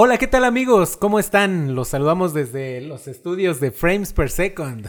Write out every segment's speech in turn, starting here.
Hola, ¿qué tal amigos? ¿Cómo están? Los saludamos desde los estudios de Frames per Second.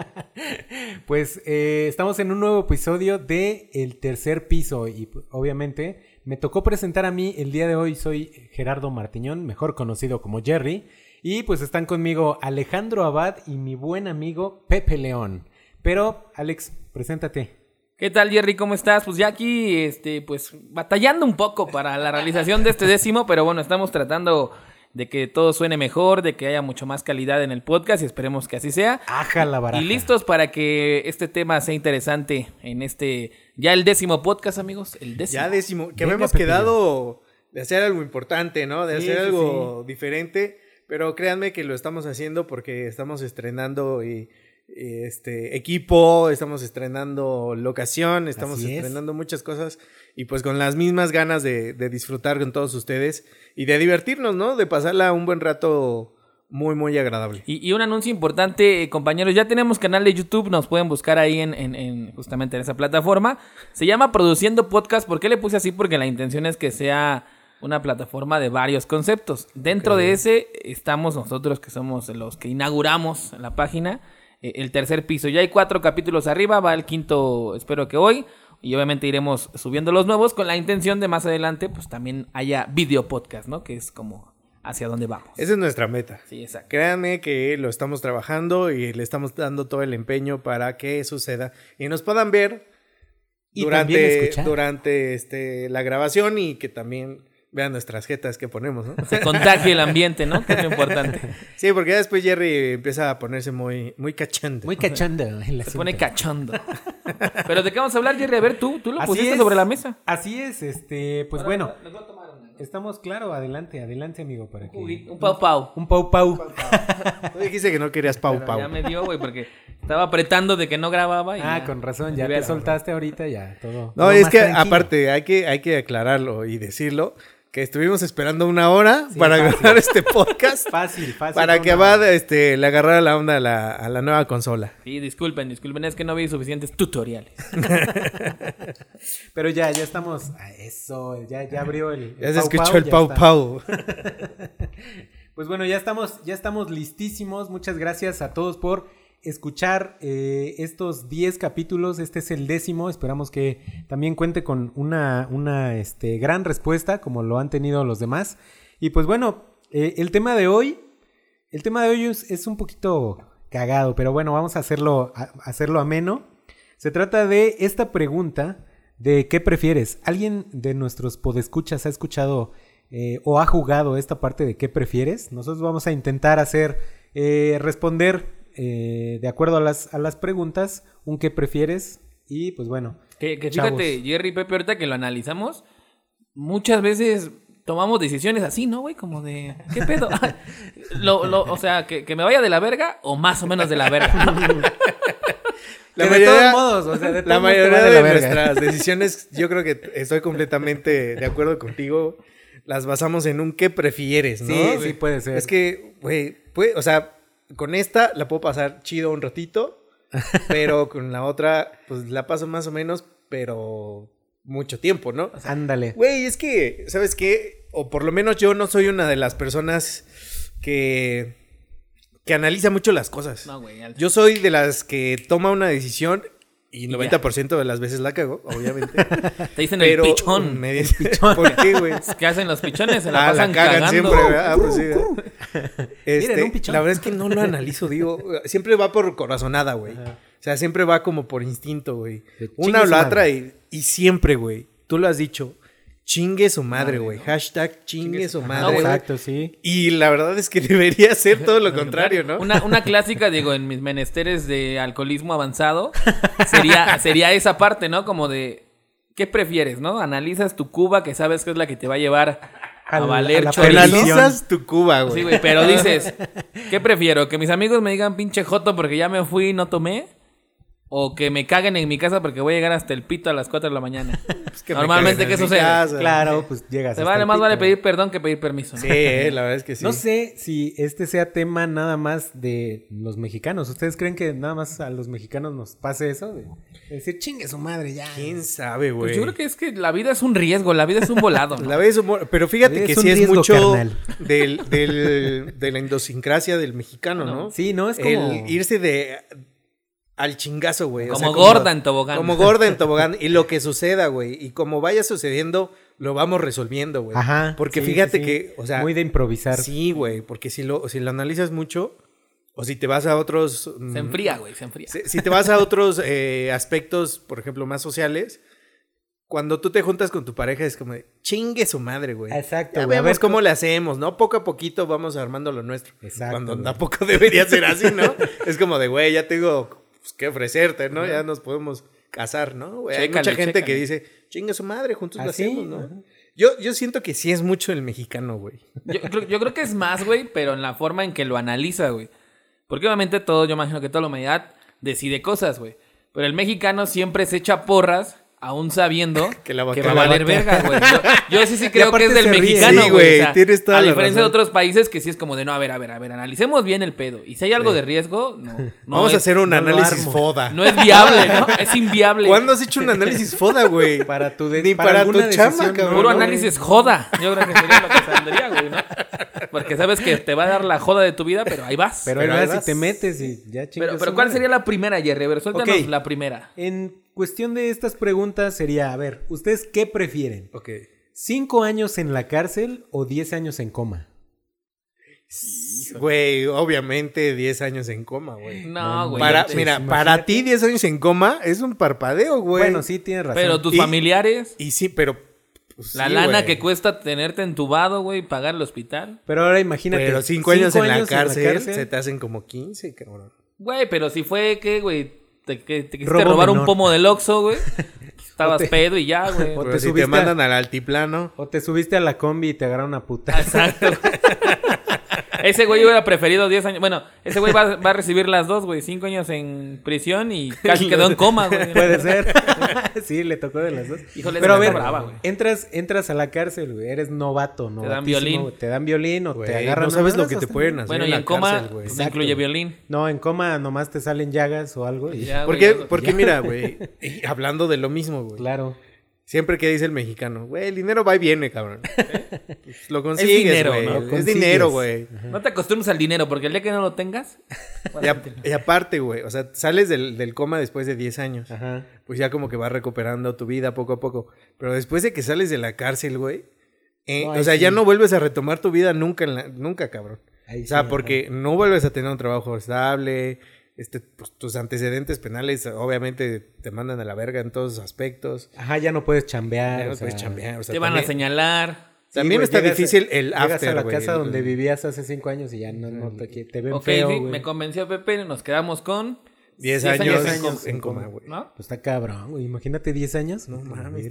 pues eh, estamos en un nuevo episodio de El Tercer Piso y obviamente me tocó presentar a mí el día de hoy. Soy Gerardo Martiñón, mejor conocido como Jerry. Y pues están conmigo Alejandro Abad y mi buen amigo Pepe León. Pero, Alex, preséntate. ¿Qué tal, Jerry? ¿Cómo estás? Pues ya aquí, este, pues batallando un poco para la realización de este décimo, pero bueno, estamos tratando de que todo suene mejor, de que haya mucho más calidad en el podcast y esperemos que así sea. Aja la baraja. Y listos para que este tema sea interesante en este, ya el décimo podcast, amigos, el décimo. Ya décimo, que habíamos quedado de hacer algo importante, ¿no? De hacer algo diferente, pero créanme que lo estamos haciendo porque estamos estrenando y este equipo, estamos estrenando locación, estamos estrenando muchas cosas y pues con las mismas ganas de, disfrutar con todos ustedes y de divertirnos, ¿no? De pasarla un buen rato muy, muy agradable. Y, un anuncio importante, eh, compañeros, ya tenemos canal de YouTube, nos pueden buscar ahí en, en, justamente en esa plataforma. Se llama Produciendo Podcast, ¿por qué le puse así? Porque la intención es que sea una plataforma de varios conceptos. Dentro de ese estamos nosotros que somos los que inauguramos la página el tercer piso. Ya hay cuatro capítulos arriba, va el quinto, espero que hoy. Y obviamente iremos subiendo los nuevos con la intención de más adelante, pues también haya video podcast, ¿no? Que es como hacia dónde vamos. Esa es nuestra meta. Sí, exacto. Créanme que lo estamos trabajando y le estamos dando todo el empeño para que suceda y nos puedan ver durante, durante este, la grabación y que también vean nuestras jetas que ponemos, ¿no? Se contagie el ambiente, ¿no? Que es lo importante. Sí, porque ya después Jerry empieza a ponerse muy, muy cachondo. Muy cachondo. Se pone cachondo. Pero ¿de qué vamos a hablar, Jerry? A ver, tú, tú lo pusiste sobre la mesa. Así es, este, pues bueno. Estamos claro, adelante, adelante, amigo, para que... Un pau pau. Un pau pau. Tú dijiste que no querías pau pau. Ya me dio, güey, porque estaba apretando de que no grababa. Y ah, con razón, ya te soltaste ahorita, ya, todo. No, es que aparte, hay que, hay que aclararlo y decirlo que estuvimos esperando una hora para grabar este podcast. Fácil, fácil. Para que Abad este, le agarrara la onda a la, a la, nueva consola. Sí, disculpen, disculpen, es que no vi suficientes tutoriales. Pero ya, ya estamos. A eso, ya, ya abrió el. ya se escuchó el Pau Pau. pues bueno, ya estamos, ya estamos listísimos. Muchas gracias a todos por escuchar eh, estos 10 capítulos. Este es el décimo. Esperamos que también cuente con una, una este, gran respuesta, como lo han tenido los demás. Y pues bueno, eh, el tema de hoy. El tema de hoy es, un poquito cagado, pero bueno, vamos a hacerlo, a, hacerlo ameno. Se trata de esta pregunta de qué prefieres. ¿Alguien de nuestros podescuchas ha escuchado eh, o ha jugado esta parte de qué prefieres? Nosotros vamos a intentar hacer, responder eh, de acuerdo a las, a las preguntas, un qué prefieres. Y pues bueno. Que, fíjate, Jerry Pepe, ahorita que lo analizamos, muchas veces tomamos decisiones así, ¿no, güey? Como de, ¿qué pedo? o sea, que, me vaya de la verga o más o menos de la verga. La mayoría, de todos modos, o sea, de la mayoría de, nuestras decisiones, yo creo que estoy completamente de acuerdo contigo. Las basamos en un qué prefieres, ¿no? Sí, sí puede ser. Es que, güey, o sea, con esta la puedo pasar chido un ratito, pero con la otra, pues la paso más o menos, pero mucho tiempo, ¿no? Ándale. Güey, es que, ¿sabes qué? O por lo menos yo no soy una de las personas que que analiza mucho las cosas. No, güey. Yo soy de las que toma una decisión y 90% de las veces la cago, obviamente. Te dicen el pichón. Me pichón. ¿Por qué, güey? ¿Qué hacen los pichones? Se la ah, pasan la cagan siempre, ¿verdad? Pues sí, este, un pichón. La verdad es que no lo analizo, digo. Siempre va por corazonada, güey. O sea, siempre va como por instinto, güey. Una o la otra y, y siempre, güey. Tú lo has dicho chingue su madre, güey. Hashtag chingue su madre. exacto, sí. Y la verdad es que debería ser todo lo contrario, ¿no? Una, una clásica, digo, en mis menesteres de alcoholismo avanzado, sería, sería esa parte, ¿no? Como de, ¿qué prefieres, no? Analizas tu cuba que sabes que es la que te va a llevar a valer Analizas tu cuba, güey. Sí, güey, pero dices, ¿qué prefiero? ¿Que mis amigos me digan pinche joto porque ya me fui y no tomé? O que me caguen en mi casa porque voy a llegar hasta el pito a las 4 de la mañana. Pues que me Normalmente, ¿qué sucede? casa. Claro, pues llegas. Hasta vale, más vale pito. pedir perdón que pedir permiso. ¿no? Sí, eh, la verdad es que sí. No sé si este sea tema nada más de los mexicanos. ¿Ustedes creen que nada más a los mexicanos nos pase eso? De decir, chingue su madre ya. ¿Quién sabe, güey? Pues yo creo que es que la vida es un riesgo, la vida es un volado. ¿no? La vez humor- pero fíjate Es que un sí es mucho del, del- de la idiosincrasia del mexicano, ¿no? Sí, no, es como... El irse de al chingazo, güey. O Como sea, gorda en tobogán. Como gorda en tobogán. Y lo que suceda, güey. Y como vaya sucediendo, lo vamos resolviendo, güey. Ajá. Porque sí, fíjate sí, que, o sea, Muy de improvisar. sí, güey. Porque si lo, si lo analizas mucho, o si te vas a otros. mm, Se enfría, güey, se enfría. Si, si te vas a otros eh, aspectos, por ejemplo, más sociales, cuando tú te juntas con tu pareja es como de, chingue su madre, güey. Exacto, Ya güey. A ver, cómo le hacemos, ¿no? Poco a poquito vamos armando lo nuestro. Exacto, Cuando güey. tampoco debería ser así, ¿no? es como de, güey, ya tengo pues, que ofrecerte, ¿no? Ya nos podemos casar, ¿no? Güey, hay mucha gente que dice, chingue su madre, juntos lo Así, hacemos, ¿no? ajá. Yo, yo siento que sí es mucho el mexicano, güey. Yo, yo creo que es más, güey, pero en la forma en que lo analiza, güey. Porque obviamente todo, yo imagino que toda la humanidad decide cosas, güey. Pero el mexicano siempre se echa porras, aún sabiendo Que va a valer verga, güey. Yo, yo sí sí creo que es del mexicano, güey. güey, O sea, tienes toda a la diferencia de otros países que sí es como de, no, a ver, a ver, a ver, analicemos bien el pedo. Y si hay algo de riesgo, no. no Vamos es, a hacer un no análisis foda. No es viable, ¿no? Es inviable. ¿Cuándo has hecho un análisis foda, güey? Para tu, de- Ni para tu decisión, cabrón. Puro no, análisis joda. Yo creo que sería lo que saldría, güey, ¿no? Porque sabes que te va a dar la joda de tu vida, pero ahí vas. Pero, Pero ahí vas y te metes y ya chingas Pero, pero ¿cuál sería la primera, Jerry? A ver, suéltanos la primera. En cuestión de estas preguntas sería, a ver, ¿ustedes qué prefieren? Ok. ¿Cinco años en la cárcel o diez años en coma? Güey, obviamente 10 años en coma, güey. No, güey. Para, mira, imagínate. para ti 10 años en coma es un parpadeo, güey. Bueno, sí, tienes razón. Pero tus Y- familiares, Y sí, pero... pues, la sí, lana güey. que cuesta tenerte entubado, güey, pagar el hospital. Pero ahora imagínate. Pero 5 años, en, la cárcel, se te hacen como 15, cabrón. Güey, pero si fue que, güey, te, que te quisiste Robo robar un pomo del Oxxo, güey. Estabas te- pedo y ya, güey. O Pero te si te mandan al altiplano... O te subiste a la combi y te agarraron a puta. Exacto. Ese güey hubiera preferido 10 años. Bueno, ese güey va, va a recibir las dos, güey. 5 años en prisión y casi quedó en coma, güey. Puede ser. sí, le tocó de las dos. Híjole, Pero a ver, está brava, güey. entras, entras a la cárcel, güey. Eres novato, ¿no? dan violín. Te dan violín o Güey, te agarran. no sabes lo que te pueden hacer Bueno, en y en coma cárcel, güey. pues, Exacto. incluye violín. No, en coma nomás te salen llagas o algo. Y... Ya, güey, Porque, ya- porque mira, güey, hablando de lo mismo, güey. Claro. Siempre que dice el mexicano, güey, el dinero va y viene, cabrón. Pues lo consigues, dinero, güey. ¿no? Es dinero, güey. No te acostumbres al dinero, porque el día que no lo tengas. Y, a- y aparte, güey, o sea, sales del, del coma después de 10 años. Ajá. Pues ya como que vas recuperando tu vida poco a poco. Pero después de que sales de la cárcel, güey, eh, No, o sea, sí. ya no vuelves a retomar tu vida nunca, en la- nunca, cabrón. Ahí O sea, sí, porque no vuelves a tener un trabajo estable, este, pues, tus antecedentes penales obviamente te mandan a la verga en todos los aspectos. Ajá, ya no puedes chambear. Ya no o sea, puedes chambear, o sea, te van a también- señalar. sí, También está llegas a- difícil el Llegas after, a la casa el- donde vivías hace cinco años y ya no, no te, te ven Ok, feo, sí, me convenció Pepe, nos quedamos con 10 10 años, años en, años en en coma, güey. ¿no? Pues está cabrón, güey. Imagínate 10 años. No mames.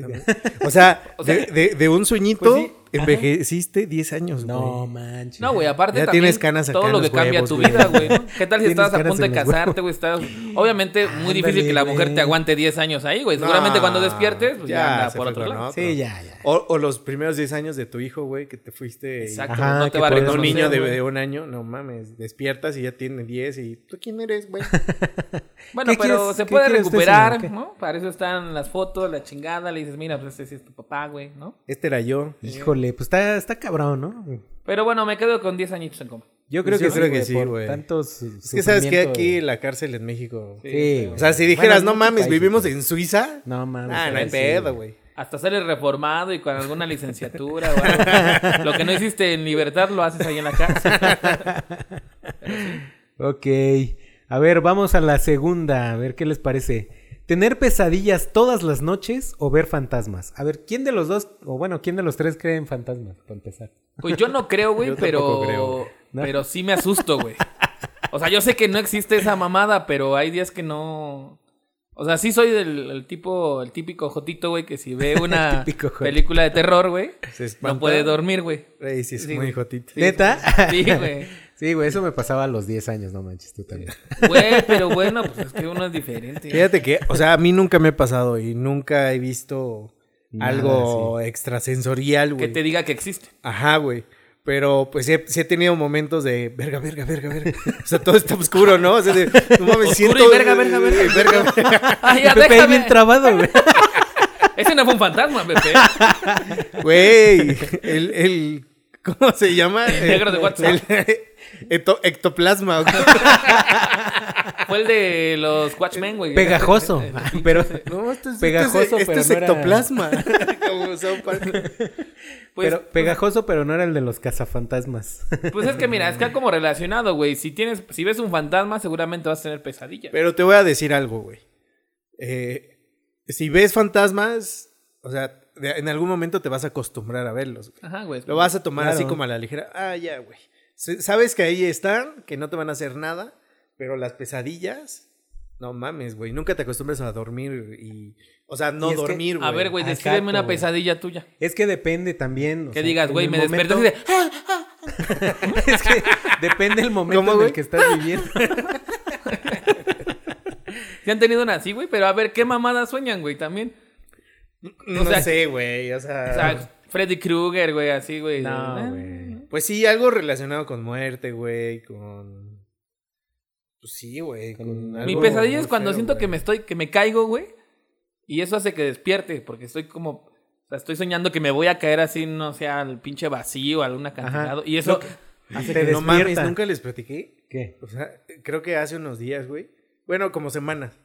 O sea, O sea, de, de- de un sueñito pues sí, envejeciste 10 años, No güey. manches. No, güey, aparte Ya también tienes canas acá todo lo que cambia tu vida, güey. ¿no? ¿Qué tal si estabas a punto de casarte, güey? Estabas... Obviamente, muy difícil que la mujer te aguante 10 años ahí, güey. Seguramente No, cuando despiertes, pues ya, ya anda se por otro lado. otro. Sí, ya, ya. O, o los primeros 10 años de tu hijo, güey, que te fuiste. Exacto, Ajá, no te va a puedes- Un reconocer, niño de, de un año, no mames, despiertas y ya tiene 10 y ¿tú quién eres, güey? Bueno, ¿Qué pero quieres- se puede usted, recuperar. ¿no? Para eso están las fotos, la chingada. Le dices, mira, pues este sí es tu papá, güey, ¿no? Este era yo. Híjole, pues está, está cabrón, ¿no? Pero bueno, me quedo con 10 añitos en coma. Yo creo Yo que creo sí, que güey, sí, güey. Tantos Es que sabes que aquí la cárcel en México. Sí, O sea, si dijeras, Bueno, no mames, vivimos en Suiza. No mames. Ah, no hay sí, pedo, güey. Hasta sales reformado y con alguna licenciatura o algo. Lo que no hiciste en libertad lo haces ahí en la cárcel. Ok. A ver, vamos a la segunda. A ver qué les parece. ¿Tener pesadillas todas las noches o ver fantasmas? A ver, ¿quién de los dos, o bueno, quién de los tres cree en fantasmas, para empezar? Pues yo no creo, güey, pero. tampoco creo. ¿No? Pero sí me asusto, güey. O sea, yo sé que no existe esa mamada, pero hay días que no. O sea, sí soy del el tipo, el típico jotito, güey, que si ve una película de terror, güey, no puede dormir, güey. Ey, sí, es Sí, muy jotito. Sí, ¿Neta? Sí, güey. Sí, güey, eso me pasaba a los 10 años, no manches, tú también. Güey, pero bueno, pues es que uno es diferente. Fíjate que, o sea, a mí nunca me ha pasado y nunca he visto Nada, algo extrasensorial, Que güey. te diga que existe. Ajá, güey. Pero pues sí he, sí he tenido momentos de verga, verga, verga, verga. O sea, todo está oscuro, ¿no? O sea, de, no mames, Oscuro siento. y verga, verga, verga. verga, verga. Ay, ya Pepe ahí déjame. bien trabado, güey. Ese no fue un fantasma, Pepe. Güey, el, el. ¿Cómo se llama? El negro de WhatsApp. El, ecto- ectoplasma. güey. Fue el de los Watchmen, güey. Pegajoso. Pero No, esto es, Pegajoso, es, esto pero es no era- ectoplasma. Como South Park. Pues, pero pegajoso, pero no era el de los cazafantasmas. pues es que mira, está como relacionado, güey. Si tienes, si ves un fantasma, seguramente vas a tener pesadillas. Pero te voy a decir algo, güey. Eh, si ves fantasmas, o sea, de- en algún momento te vas a acostumbrar a verlos. güey. Ajá, güey. Lo vas a tomar así como a la ligera. Ah, ya, güey. Sabes que ahí están, que no te van a hacer nada, pero las pesadillas, no mames, güey. Nunca te acostumbres a dormir y. O sea, no Y dormir, güey. A ver, güey, Ah, descríbeme una güey. pesadilla tuya. Es que depende también. o Que sea, digas, güey, me desperté momento- de... "Ah". es que depende el momento ¿Cómo, en güey? el que estás viviendo. ¿Sí han tenido una así, güey? Pero a ver, ¿qué mamadas sueñan, güey? También. No o sea- sé, güey. O sea. O sea, Freddy Krueger, güey, así, güey. No, Eh, güey. Pues sí, algo relacionado con muerte, güey. Con. Pues sí, güey. con Mi algo pesadilla es cuando feo, siento güey. que me estoy, que me caigo, güey. Y eso hace que despierte, porque estoy como. O sea, estoy soñando que me voy a caer así, no sé, al pinche vacío, a algún acantilado. Y eso. Hace Te que no mames, nunca les platiqué. ¿Qué? O sea, creo que hace unos días, güey. Bueno, como semanas.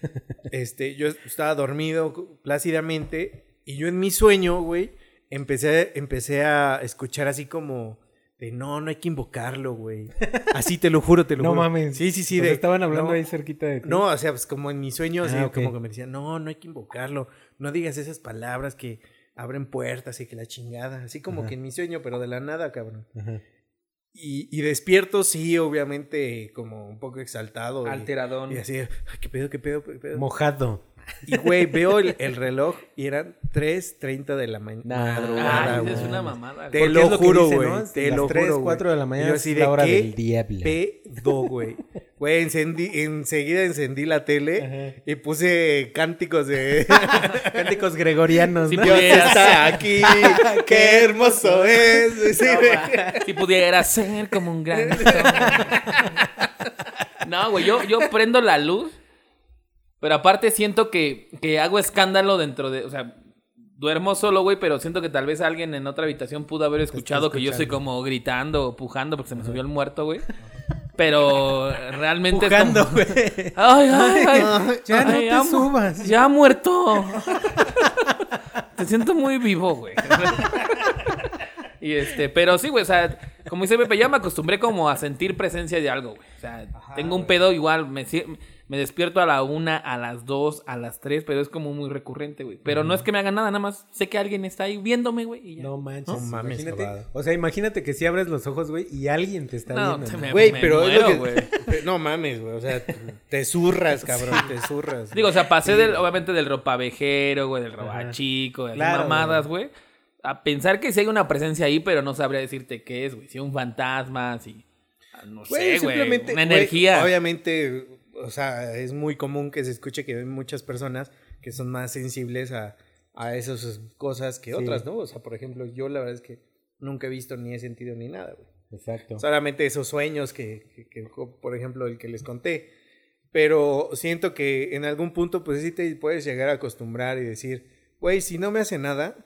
Este, yo estaba dormido plácidamente y yo en mi sueño, güey, empecé, empecé a escuchar así como de no, no hay que invocarlo, güey. Así te lo juro, te lo No juro. mames. Sí, sí, sí. De- estaban hablando no, ahí cerquita de ti. No, o sea, pues como en mi sueño, así Ah, como que me decían, no, no hay que invocarlo. No digas esas palabras que abren puertas y que la chingada. Así como Ajá. que en mi sueño, pero de la nada, cabrón. Ajá. Y, y despierto, sí, obviamente, como un poco exaltado. y- Alteradón. Y, así, "Ay, ¿qué pedo, qué pedo, qué pedo? Mojado. Y, güey, veo el, el reloj y eran 3.30 de la ma- Nah. madrugada, Ay, güey. es una mamada, Te lo es juro, güey. ¿no? Te Las lo 3, juro, güey. 4 de la mañana yo es así la de, hora ¿qué del diablo. pedo, güey. Güey, encendí, enseguida encendí la tele Ajá. y puse cánticos de... Cánticos gregorianos, Sí, ¿no? Pudieras. está aquí, qué hermoso es. Sí. Si pudiera ser como un gran. no, güey, yo, yo prendo la luz. Pero aparte siento que, que hago escándalo dentro de. O sea, duermo solo, güey, pero siento que tal vez alguien en otra habitación pudo haber escuchado que yo estoy como gritando o pujando porque se me subió el muerto, güey. Pero realmente Pujando, es como. güey. Ay, ay, ay. Ya no te subas. Ya muerto. Te siento muy vivo, güey. Y este, pero sí, güey, o sea, como dice Pepe, ya me acostumbré como a sentir presencia de algo, güey. O sea, tengo un pedo igual, me, me despierto a la una, a las dos, a las tres, pero es como muy recurrente, güey. Pero no es que me haga nada, nada más sé que alguien está ahí viéndome, güey. y ya. No manches. No mames, imagínate. O sea, imagínate que si abres los ojos, güey, y alguien te está No, viendo. te ¿no? me- Güey, pero es lo muero, que... No mames, güey. O sea, te zurras, cabrón. Te zurras. Digo, o sea, pasé del, obviamente del ropavejero, güey, del robachico, de las Claro, mamadas, güey. A pensar que sí hay una presencia ahí, pero no sabría decirte qué es, güey. Si un fantasma, si. ah, No Güey, sé, güey. simplemente, Una güey, energía. obviamente, o sea, es muy común que se escuche que hay muchas personas que son más sensibles a, a esas cosas que otras, ¿no? O sea, por ejemplo, yo la verdad es que nunca he visto ni he sentido ni nada, güey. Exacto. Solamente esos sueños que, que- que, por ejemplo, el que les conté. Pero siento que en algún punto, pues sí te puedes llegar a acostumbrar y decir, güey, si no me hace nada,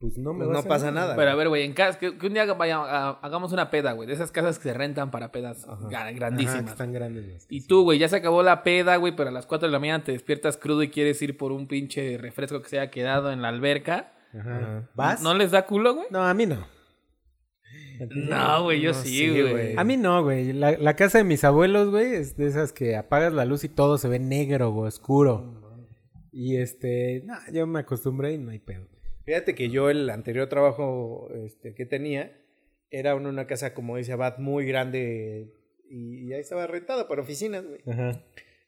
Pues no me Pues va no pasa nada. Pero a ver, güey, en casa, que, que un día vaya, a- hagamos una peda, güey. De esas casas que se rentan para pedas Ajá. gra- Ajá, grandísimas. que están grandes. Y tú, güey, ya se acabó la peda, güey, pero a las 4 de la mañana te despiertas crudo y quieres ir por un pinche refresco que se haya quedado en la alberca. Ajá. Ajá. ¿Vas? ¿No les da culo, güey? No, a mí no. No, güey, yo No, sí, güey. güey. A mí no, güey. La, la casa de mis abuelos, güey, es de esas que apagas la luz y todo se ve negro, güey, oscuro. Y este, no, yo me acostumbré y no hay pedo. Fíjate que yo el anterior trabajo este, que tenía era en una casa, como dice Abad, muy grande y ya estaba rentada para oficinas, güey. Ajá.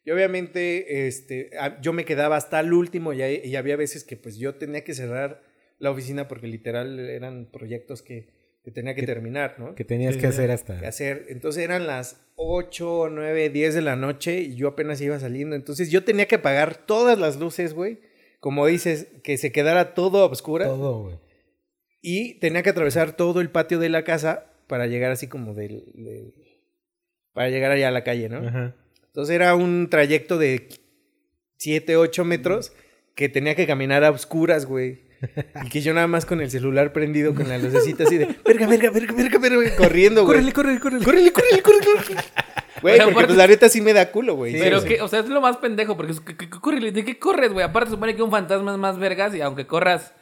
Y obviamente este, a- yo me quedaba hasta el último y, hay- y había veces que pues yo tenía que cerrar la oficina porque literal eran proyectos que que tenía que terminar, ¿no? Que tenías que hacer hasta... que hacer. Entonces eran las 8, 9, 10 de la noche y yo apenas iba saliendo. Entonces yo tenía que apagar todas las luces, güey. Como dices, que se quedara todo a oscura. Todo, güey. Y tenía que atravesar todo el patio de la casa para llegar así como del... del- para llegar allá a la calle, ¿no? Ajá. Entonces era un trayecto de 7, 8 metros que tenía que caminar a oscuras, güey. Y que yo nada más con el celular prendido con la lucecita así de verga, verga, verga, verga, verga, corriendo, güey. Córrele, córrele, córrele. Córrele, córrele, córrele, córrele. Güey, porque aparte- pues la neta sí me da culo, güey. Pero Sí, que, o sea, es lo más pendejo, porque que corre, ¿de qué corres, güey? Aparte supone que un fantasma es más vergas y aunque corras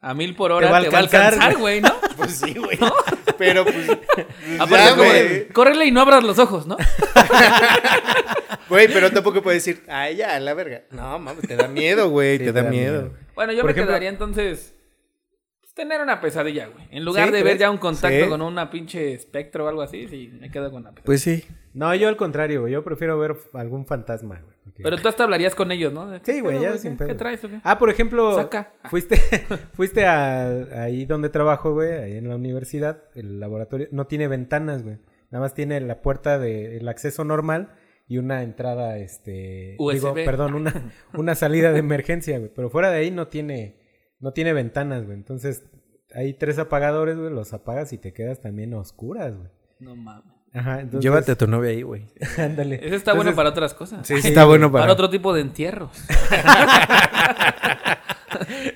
a mil por hora, te va a alcanzar, güey, ¿no? Pues sí, güey. Pero pues. Aparte, ya, como de, güey. córrele y no abras los ojos, ¿no? Güey, pero tampoco puedes decir, ay, ya, la verga. No, mames, te da miedo, güey, Sí, te da miedo. Bueno, yo Por me ejemplo- quedaría entonces pues, tener una pesadilla, güey. En lugar ¿Sí, de ver ya un contacto Sí. con una pinche espectro o algo así, sí, me quedo con la pesadilla. Pues sí. No, yo al contrario, güey. Yo prefiero ver algún fantasma, güey. porque- Pero tú hasta hablarías con ellos, ¿no? De, Sí, ¿qué güey, ya ¿Qué, sin ¿qué pedo. traes o qué? Ah, por ejemplo, Saca. fuiste, fuiste a, ahí donde trabajo, güey, ahí en la universidad, el laboratorio, no tiene ventanas, güey. Nada más tiene la puerta del acceso normal y una entrada, este, USB. digo, perdón, una, una salida de emergencia, güey. Pero fuera de ahí no tiene, no tiene ventanas, güey. Entonces, hay tres apagadores, güey, los apagas y te quedas también a oscuras, güey. No mames. Ajá, entonces. Llévate a tu novia ahí, güey. Ándale. Ese está bueno para otras cosas. Sí, sí, está bueno para. Para otro tipo de entierros.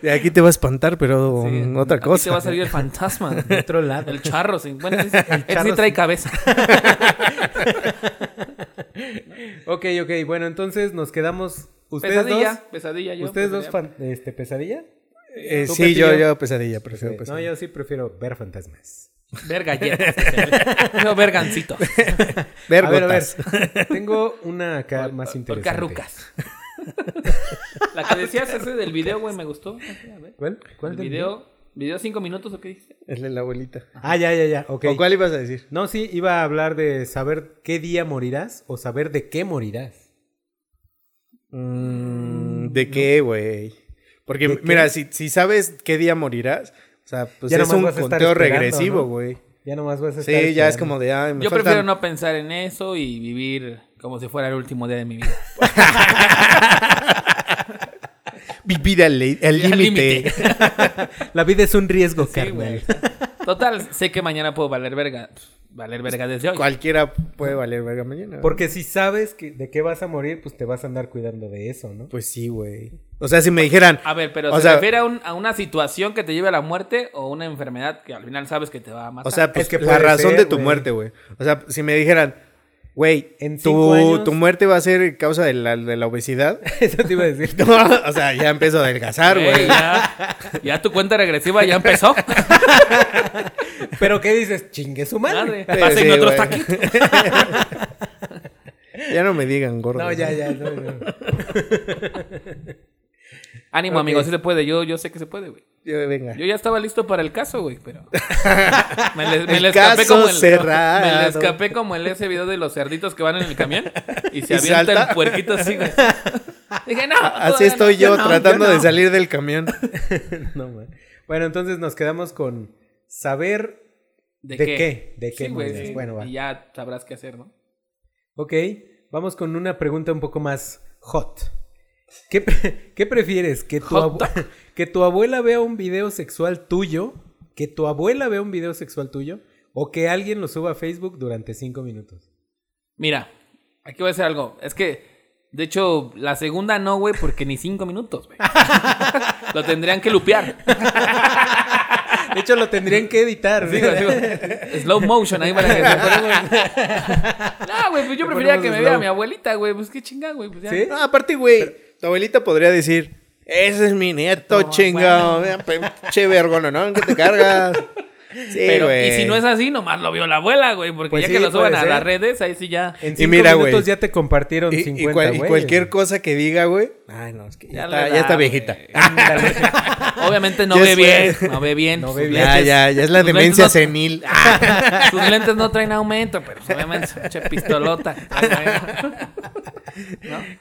De aquí te va a espantar, pero Sí. otra Aquí cosa. te va a salir el fantasma. de otro lado. El charro, sí. Bueno, ese, ese charro, sí trae sí. cabeza. Ok, ok, bueno, entonces nos quedamos. ¿Ustedes pesadilla, dos? pesadilla yo. ¿Ustedes dos fan- este, pesadilla? Eh, ¿Tú, sí, yo, yo pesadilla, prefiero No, pesadilla. yo sí prefiero ver fantasmas. Ver galletas. Yo ver gancitos. Ver a ver, a ver. Tengo una acá más Por interesante. carrucas. La que decías ese del video, güey, me gustó. A ver. ¿Cuál? ¿Cuál El del video, video cinco minutos o qué dice. Es de la abuelita. Ah, ya, ya, ya. Ok. ¿O cuál ibas a decir? No, sí, iba a hablar de saber qué día morirás o saber de qué morirás. Mm, ¿De qué, güey? Porque, mira, si, si sabes qué día morirás, o sea, pues Ya es un conteo regresivo, ¿no? güey. Ya nomás vas a estar. Sí, ya es como de, ay, me Yo faltan- prefiero no pensar en eso y vivir como si fuera el último día de mi vida. Vivir al límite. La vida es un riesgo, Sí, carnal. Total, sé que mañana puedo valer verga. Valer verga desde hoy. Cualquiera puede valer verga mañana. Porque si sabes que, de qué vas a morir, pues te vas a andar cuidando de eso, ¿no? Pues sí, güey. O sea, si me dijeran, A ver, pero O ¿se sea- refiere a, un- a una situación que te lleve a la muerte o una enfermedad que al final sabes que te va a matar? o sea, pues Es que la razón ser, de tu muerte, güey. O sea, si me dijeran, güey, En cinco tu, años- tu muerte va a ser causa de la, de la obesidad. Eso te iba a decir. No, o sea, ya empiezo a adelgazar, Güey, ya, ya tu cuenta regresiva ya empezó. Pero ¿qué dices? Chingue su madre. Madre, pasen sí, otros taquitos. Ya no me digan gordo. No, ya, ya. no, no. Ánimo, Ok. amigo, sí se puede. Yo, yo sé que se puede, güey. Yo, venga. Yo ya estaba listo para el caso, güey, pero. Me le, me le escapé como el. cerrado. Me le escapé como el ese video de los cerditos que van en el camión y se ¿Y avienta salta? el puerquito así, güey. Dije, no. Así estoy no, yo no, tratando yo no. de salir del camión. No, man. Bueno, entonces nos quedamos con saber. ¿De, ¿De qué? qué? ¿De qué güey, sí. Bueno, va. Y ya sabrás qué hacer, ¿no? Ok, vamos con una pregunta un poco más hot. ¿Qué, pre- qué prefieres? ¿Que tu, Hot abu- ¿Que tu abuela vea un video sexual tuyo? ¿Que tu abuela vea un video sexual tuyo? ¿O que alguien lo suba a Facebook durante cinco minutos? Mira, aquí voy a decir algo. Es que, de hecho, la segunda no, güey, porque ni cinco minutos, güey. Lo tendrían que lupear. De hecho, lo tendrían que editar. Sí. Slow motion ahí para que se ponga- No, güey, pues yo ponemos que me vea mi abuelita, güey. Pues qué chingada, güey. Pues. ¿Sí? No, aparte, güey, tu abuelita podría decir, ese es mi nieto, No, chingado. Vea, Pinche vergona, ¿no? ¿Qué te cargas? Sí, Pero, güey. y si no es así, nomás lo vio la abuela, güey. Porque Pues ya sí, que lo suban a las redes, ahí sí ya. En Y cinco mira, minutos güey. ya te compartieron Y, y 50, cual- y cualquier cosa que diga, güey. Ay, no, es que ya, le está, da, ya está viejita. Obviamente no ve bien. No ve bien. No ve bien. Ya, ya, ya es la sus demencia no- senil. Ah, Sus lentes no traen aumento, pero obviamente, che pistolota. Ay,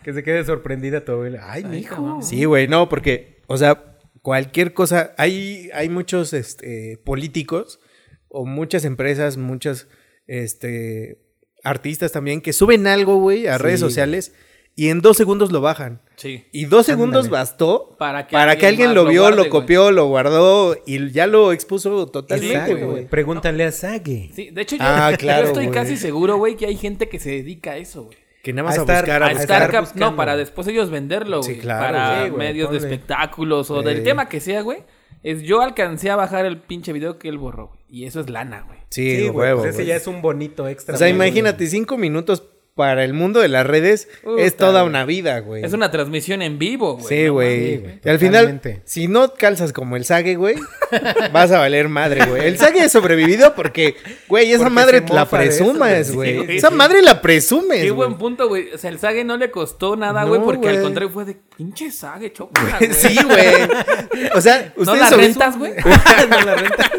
Que se quede sorprendida tu abuela. Ay, mijo. cabrón. Sí, güey, no, porque, o sea, cualquier cosa. Hay, hay muchos este, políticos o muchas empresas, muchas este, artistas también que suben algo, güey, a Sí, redes sociales y en dos segundos lo bajan. Sí. Y dos segundos Ándale. bastó Para que para que alguien alguien lo vio, guarde, lo güey. copió, lo guardó y ya lo expuso totalmente, Exacto, güey. Pregúntale a Sage. Sí, de hecho yo, Ah, yo estoy güey. casi seguro, güey, que hay gente que se dedica a eso, güey. Que nada más A a, estar- buscar, A a buscar. estar no, para después ellos venderlo, Sí, güey. claro, para sí, güey, medios de espectáculos o del Sí. tema que sea, güey. Es yo alcancé a bajar el pinche video que él borró, güey. Y eso es lana, güey. Sí, Sí, güey, pues ese güey. ya es un bonito extra. O sea, güey. imagínate, cinco minutos para el mundo de las redes es toda una vida, güey. Es una transmisión en vivo, güey. Sí, no güey. y al final, si no calzas como el Sage, güey, vas a valer madre, güey. El Sage ha sobrevivido porque, güey, esa Porque madre la presumes, güey. Sí, esa madre la presumes, Qué güey. buen punto, güey. O sea, el Sage no le costó nada, güey, No, porque al contrario fue de pinche Sage, choca. Sí, güey. O sea, ¿No ustedes la sobre- rentas, güey? no la renta.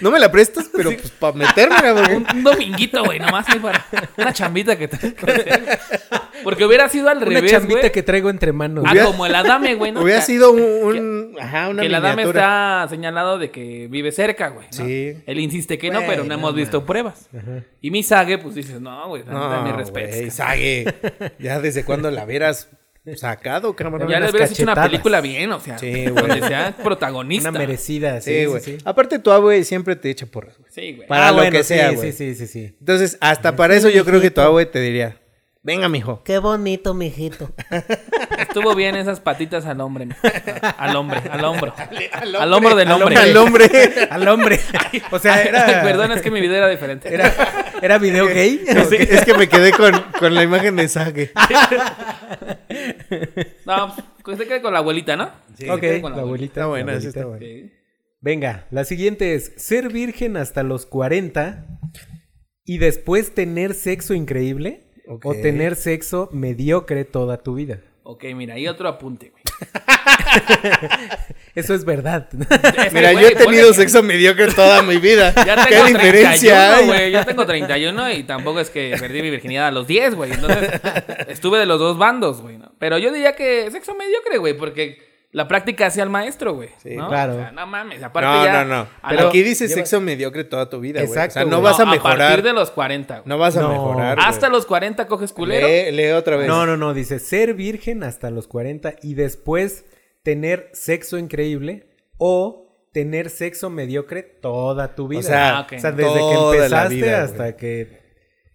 No me la prestas, pero pues para metérmela, güey. Un, un dominguito, güey, nomás ahí para una chambita que que hacer. Porque hubiera sido al Una revés, chambita güey. que traigo entre manos. Ah, Hubiera- como el Adame, güey, ¿no? Hubiera Que- sido un, un- ajá, una que el Adame está señalado de que vive cerca, güey. ¿no? Sí. Él insiste que no, pero no no hemos visto pruebas. Y mi Sage, pues dices, no, güey, neta, mi No, respeto. Sage. Ya desde cuándo la hubieras sacado, cabrón. Ya le hubieras hecho una película bien, o sea, Sí, güey. donde sea protagonista. Una merecida, sí, Sí, sí, güey. sí. Aparte, tu abue siempre te echa porras, güey. Sí, güey. Para Ah, lo bueno, que sí, sea, sí, güey. sí, sí, sí. Entonces, hasta para eso yo creo que tu abue te diría, venga, mijo. Qué bonito, mijito. Estuvo bien esas patitas al hombre. Al hombre, al hombro. Al hombro del hombre. Al hombre. Al hombre. O sea, era. Perdón, es que mi video era diferente. Era, era video gay. Es que me quedé con, con la imagen de Sage. No, pues se quede con la abuelita, ¿no? Sí, ok, con la abuelita. Está buena, esa está abuelita. buena. Sí. Venga, la siguiente es ser virgen hasta los 40 y después tener sexo increíble O tener sexo mediocre toda tu vida. Ok, mira, ahí otro apunte, güey. Eso es verdad. Mira, güey, yo he tenido sexo mediocre toda mi vida. Ya ¿Qué tengo diferencia 31, hay? güey. Yo tengo 31 y tampoco es que perdí mi virginidad a los 10, güey. Entonces, estuve de los dos bandos, güey. ¿no? Pero yo diría que sexo mediocre, güey, porque la práctica hacía al maestro, güey. Sí, ¿no? claro. O sea, no mames, aparte No, ya... no, no. Pero aquí dice lleva- sexo mediocre toda tu vida, güey. Exacto, O sea, no güey. vas a mejorar. A partir de los 40, güey. No vas a No. mejorar. Hasta güey. los 40 coges culero. Lee, lee otra vez. No, no, no, dice ser virgen hasta los 40 y después tener sexo increíble o tener sexo mediocre toda tu vida. O sea, Ah, ok. O sea, desde que toda empezaste vida, hasta güey. que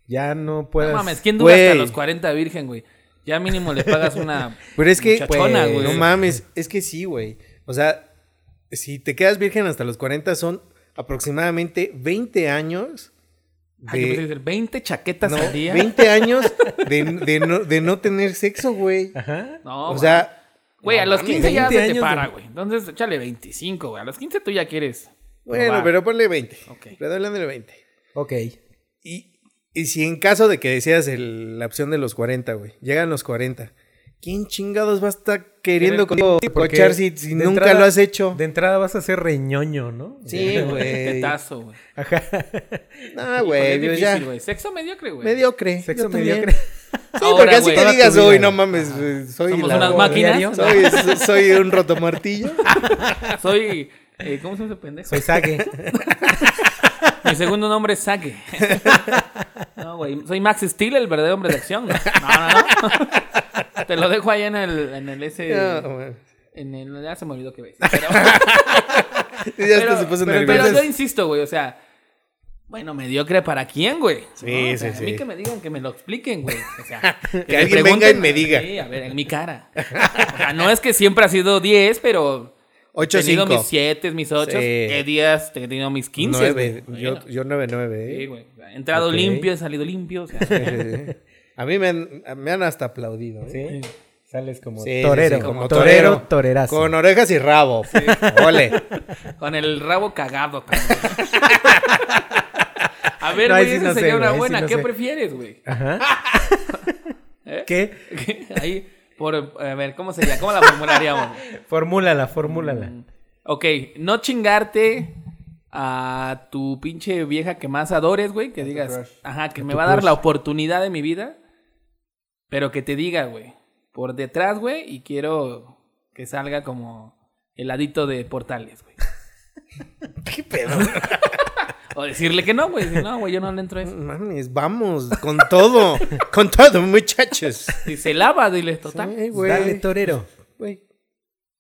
ya no puedas. No mames, ¿quién dura hasta Güey. los 40 virgen, güey? Ya mínimo le pagas una Pero es que, güey, no mames, es que sí, güey. O sea, si te quedas virgen hasta los 40 son aproximadamente 20 años Ay, que de... decir, 20 chaquetas No, al día. 20 años de, de no, de no tener sexo, güey. Ajá. No, o sea, Güey, a no los mames. 15 ya 20 se te para, de- güey. Entonces, échale 25, güey. A los 15 tú ya quieres. bueno, probar. pero ponle 20. Ok. Redóblenle 20. Ok. Y, y si en caso de que decías el- la opción de los 40, güey, llegan los 40, ¿quién chingados va a estar queriendo contigo Porque cochar si, si de nunca entrada- lo has hecho? De entrada vas a ser reñoño, ¿no? Sí, güey. Tetazo, güey. Ajá. No, güey, es pues difícil, ya. güey. Sexo mediocre, güey. Mediocre. Sexo mediocre. Sí, Ahora, porque así güey. que digas, hoy güey. no mames, soy Somos la- unas máquinas. Soy, soy un rotomartillo. Soy. eh, ¿Cómo se llama ese pendejo? Soy Sage. Mi segundo nombre es Sage. No, güey. Soy Max Steel, el verdadero hombre de acción. No, no, no. Te lo dejo ahí en el, en el ese. No. En el, ya se me olvidó qué ves. Pero, pero, se puso pero- pero yo insisto, güey. O sea, bueno, mediocre para quién, güey. Sí, ¿No? O sea, sí, A mí sí. que me digan, que me lo expliquen, güey. O sea, que, me alguien venga y me diga. Sí, a ver, en mi cara. O sea, no es que siempre ha sido 10, pero. Ocho, he tenido mis 7, mis 8. Sí. He días he tenido mis 15. Nueve. güey. Yo, Bueno, yo nueve, nueve, Sí, eh. güey. He entrado limpio, he salido limpio. O sea, A mí me han, me han hasta aplaudido. ¿eh? ¿Sí? Sales como Sí, torero. sí, como torero, torerazo. Con orejas y rabo. Ole. con el rabo cagado también. A ver, No, güey, sí esa no sé, sería una güey, buena. no ¿Qué sé. prefieres, güey? Ajá. ¿Eh? ¿Qué? Ahí, por, a ver, ¿cómo sería? ¿Cómo la formularíamos? Formúlala, formúlala. Ok, no chingarte a tu pinche vieja que más adores, güey. Que digas, ajá, que me va a dar crush. la oportunidad de mi vida. Pero que te diga, güey, por detrás, güey, y quiero que salga como heladito de portales, güey. ¿Qué pedo? O decirle que no, güey. Decir, no, güey, yo no le entro a eso. Mames, vamos, con todo. con todo, muchachos. Si se lava, dile, total. Sí, güey. Dale, torero. Güey.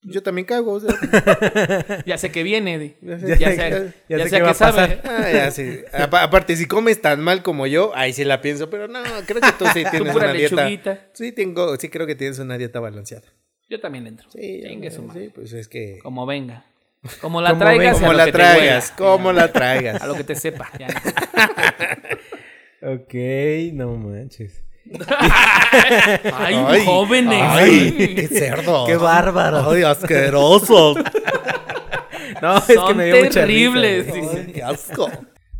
Yo también cago. O sea, Ya sé que viene. di. Ya Ya sé- sé, ya- ya ya sé sé qué va que a sabe. pasar. ah, ya sí. Apa- Aparte, si comes tan mal como yo, ahí sí la pienso. Pero no, creo que tú sí tienes una dieta. Sí, tengo, sí creo que tienes una dieta balanceada. Yo también entro. Sí, Chingue su sí, pues es que... Como venga. Como la Como traigas. Como la traigas, como la traigas. A lo que te sepa. ya. Ok, no manches. Ay, Ay, jóvenes. Ay, qué cerdo. ¡Qué bárbaro! Ay, asqueroso. No, es que Son me dio mucha terribles. risa, güey. sí, Ay, sí. qué asco.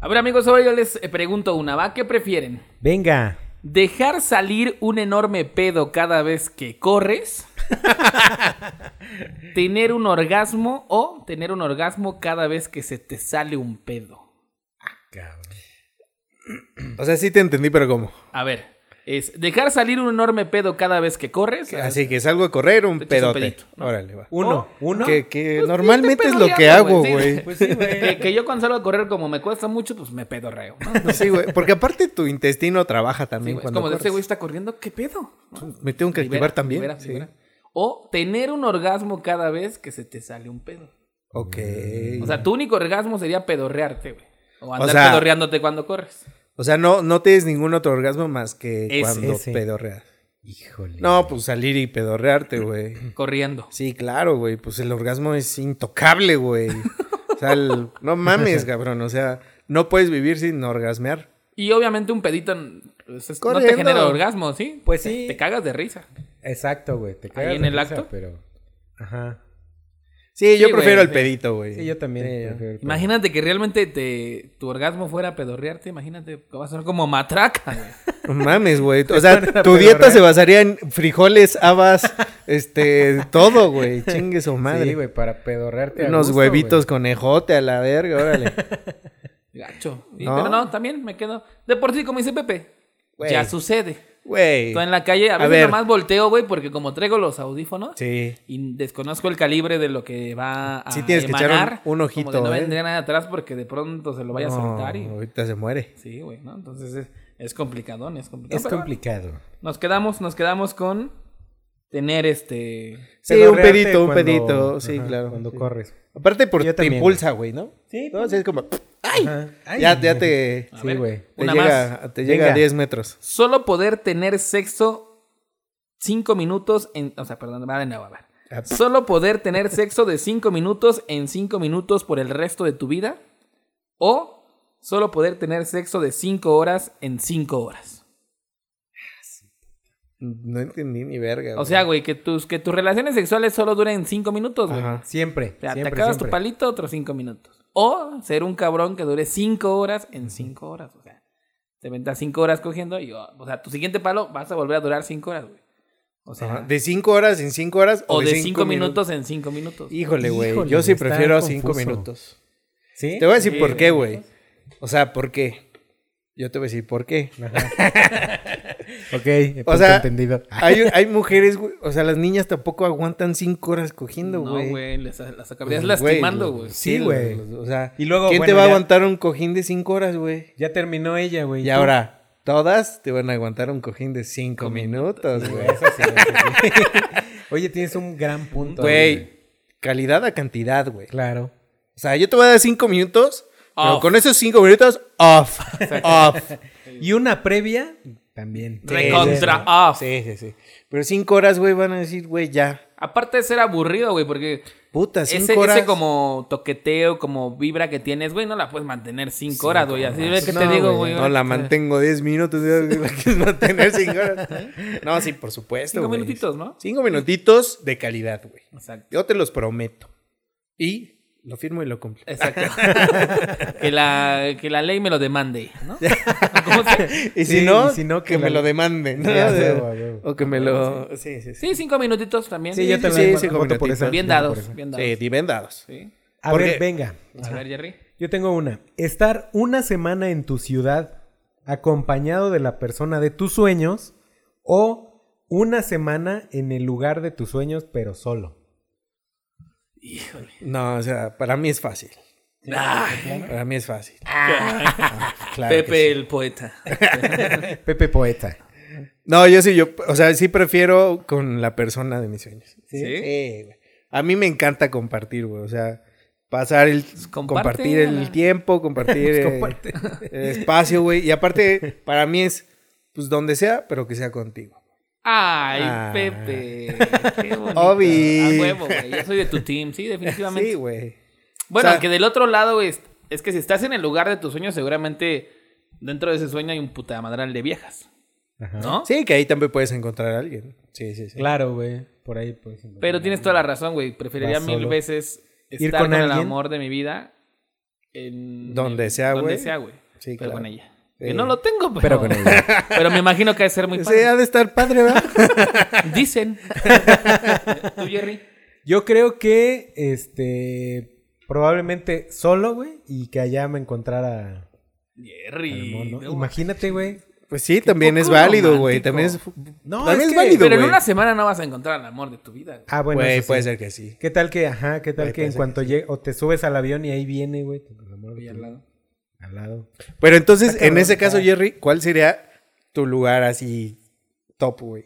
A ver, amigos, hoy yo les pregunto una. ¿Va? ¿Qué prefieren? Venga. ¿Dejar salir un enorme pedo cada vez que corres? ¿Tener un orgasmo o tener un orgasmo cada vez que se te sale un pedo? O sea, sí te entendí, pero ¿cómo? A ver, es dejar salir un enorme pedo cada vez que corres. Así que salgo a correr un Te echas un pedote. pedito, ¿no? Órale, va. Uno, uno. Que, que Pues, normalmente te es lo que hago, sí. güey. Pues sí, güey. Que, que yo cuando salgo a correr, como me cuesta mucho, pues me pedorreo. ¿no? Sí, güey. Porque aparte tu intestino trabaja Sí, también es cuando como de corres. ese güey está corriendo, ¿qué pedo? Me tengo que activar Libera, también. libera, sí. libera. O tener un orgasmo cada vez que se te sale un pedo. Ok. O sea, tu único orgasmo sería pedorrearte, güey. O andar sea- pedorreándote cuando corres. O sea, no, no tienes ningún otro orgasmo más que Ese. cuando Ese. pedorreas. Híjole. No, pues salir y pedorrearte, güey. Corriendo. Sí, claro, güey. Pues el orgasmo es intocable, güey. O sea, el- no mames, cabrón. O sea, no puedes vivir sin orgasmear. Y obviamente un pedito pues, es- no te genera orgasmo, ¿sí? Pues sí. Te cagas de risa. Exacto, güey. Te cagas en de el risa, acto. Pero. Ajá. Sí, yo prefiero el sí. pedito, güey. Sí, yo también. Sí, prefiero el- Imagínate que realmente te, tu orgasmo fuera pedorrearte. Imagínate que vas a ser como matraca, güey. No mames, güey. O sea, a tu dieta se basaría en frijoles, habas, este, todo, güey. Chingue su madre. Sí, güey, para pedorrearte. a Unos gusto, huevitos güey. con ejote a la verga, órale. Gacho. Sí, No. Pero no, también me quedo. De por sí, como dice Pepe, Güey. ya sucede. Güey. Tú en la calle, a A veces ver. nomás volteo, güey, porque como traigo los audífonos Sí. y desconozco el calibre de lo que va a Sí tienes que echar un- emanar, un ojito, como de no ¿eh? vendría nada atrás porque de pronto se lo vaya a soltar y... Ahorita se muere. Sí, güey, ¿no? Entonces es, es complicadón, es complicado. Es Pero complicado. Nos quedamos, nos quedamos con tener este... Sí, un pedito, un cuando- pedito. Sí, ajá, claro. Cuando Sí. corres. Aparte por Yo te también. impulsa, güey, ¿no? Sí, No, sí, es como... ¡Ay! Ay. Ya, ya te, A Sí, güey. te llega, te llega a Venga. 10 metros. Solo poder tener sexo cinco minutos en... O sea, perdón, va de nuevo, a ver. Ah, Solo poder tener sexo de 5 minutos en 5 minutos por el resto de tu vida. O solo poder tener sexo de 5 horas en 5 horas. No entendí ni verga. O sea, güey, que tus, que tus relaciones sexuales solo duren 5 minutos, güey. Ajá. Siempre. O sea, siempre, te acabas siempre. tu palito otros 5 minutos. O ser un cabrón que dure 5 horas en 5 horas. O sea, te ventas 5 horas cogiendo y, oh, o sea, tu siguiente palo vas a volver a durar 5 horas, güey. O sea, Ajá. ¿De 5 horas en 5 horas? o de cinco 5 minutos en 5 minutos. Híjole, güey. Híjole, Yo sí prefiero 5 confuso. minutos. ¿Sí? Te voy a decir Sí, por qué, güey. güey. O sea, ¿por qué? Yo te voy a decir por qué. Ok, O sea, entendido. hay, hay mujeres, güey. O sea, las niñas tampoco aguantan 5 horas cogiendo, No, güey. güey, les- las acabarías Pues, lastimando, güey, güey. Sí, güey. O sea, Y luego, ¿quién te va a aguantar un cojín de 5 horas, güey? Ya terminó ella, güey. Y ¿Tú? ahora, todas te van a aguantar un cojín de 5 minutos, güey. Eso sí, eso sí. Oye, tienes un gran punto. Güey, calidad a cantidad, güey. Claro. O sea, yo te voy a dar 5 minutos, pero con esos 5 minutos, off. off. Y una previa también. Recontra sí, off. Sí, sí, sí. Pero 5 horas, güey, van a decir, güey, ya. Aparte de ser aburrido, güey, porque Puta, 5 ese, horas. ese como toqueteo, como vibra que tienes, güey, no la puedes mantener 5 horas, güey. Así es que te No, digo, güey. No la mantengo 10 minutos, güey, la quieres mantener 5 horas. No, sí, por supuesto. Cinco güey. minutitos, ¿no? 5 minutitos de calidad, güey. Exacto. Yo te los prometo. Y lo firmo y lo cumplo. Exacto. que, la, que la ley me lo demande, ¿no? ¿Cómo se- Y Sí, si no, y si no, que, que me la- lo demanden. ¿no? O que me lo. Sí, sí, sí. Sí, cinco minutitos también. Sí, yo también sí, voto cinco por esa. Bien dados, bien dados. Sí, bien dados. Sí. A Porque- ver, venga. A ver, Jerry. Yo tengo una. Estar una semana en tu ciudad acompañado de la persona de tus sueños o una semana en el lugar de tus sueños pero solo. Híjole. No, o sea, para mí es fácil. Para mí es fácil. Claro que Pepe el poeta. Pepe poeta. No, yo sí, yo, o sea, sí prefiero con la persona de mis sueños. ¿Sí? A mí me encanta compartir, güey. O sea, pasar el, comparte. compartir el tiempo, compartir eh, Comparte. el espacio, güey. Y aparte, para mí es, pues, donde sea, pero que sea contigo. Ay, Ah. Pepe. Qué bonito. Obi. A huevo, güey. Yo soy de tu team, sí, definitivamente. Sí, güey. Bueno, O sea- aunque del otro lado, güey, es, es que si estás en el lugar de tus sueños, seguramente dentro de ese sueño hay un puta madral de viejas. Ajá. ¿No? Sí, que ahí también puedes encontrar a alguien. Sí, sí, sí. Claro, güey. Por ahí, por ejemplo. Pero tienes toda la razón, güey. Preferiría mil veces Ir estar con con, el amor de mi vida en Donde sea, Donde güey. sea, güey. Sí, pero claro. con ella. Sí. Que no lo tengo, pero, Pero con ella. pero me imagino que ha de ser muy Sí, padre. ha de estar padre, ¿verdad? Dicen. ¿Tú, Jerry? Yo creo que, este, probablemente solo, güey, y que allá me encontrara Jerry. mono. no, Imagínate, güey. Pues sí, también es válido, güey. También es, No, también es es, que- válido, Pero en una semana no vas a encontrar el amor de tu vida. güey. Ah, bueno, Güey, eso sí. puede ser que sí. ¿Qué tal que, ajá, qué tal que en cuanto que sí. llegue, o te subes al avión y ahí viene, güey, amor Ahí al lado. Al lado. Pero entonces, Está en cabrón, ese caso. Jerry, ¿cuál sería tu lugar así top, güey?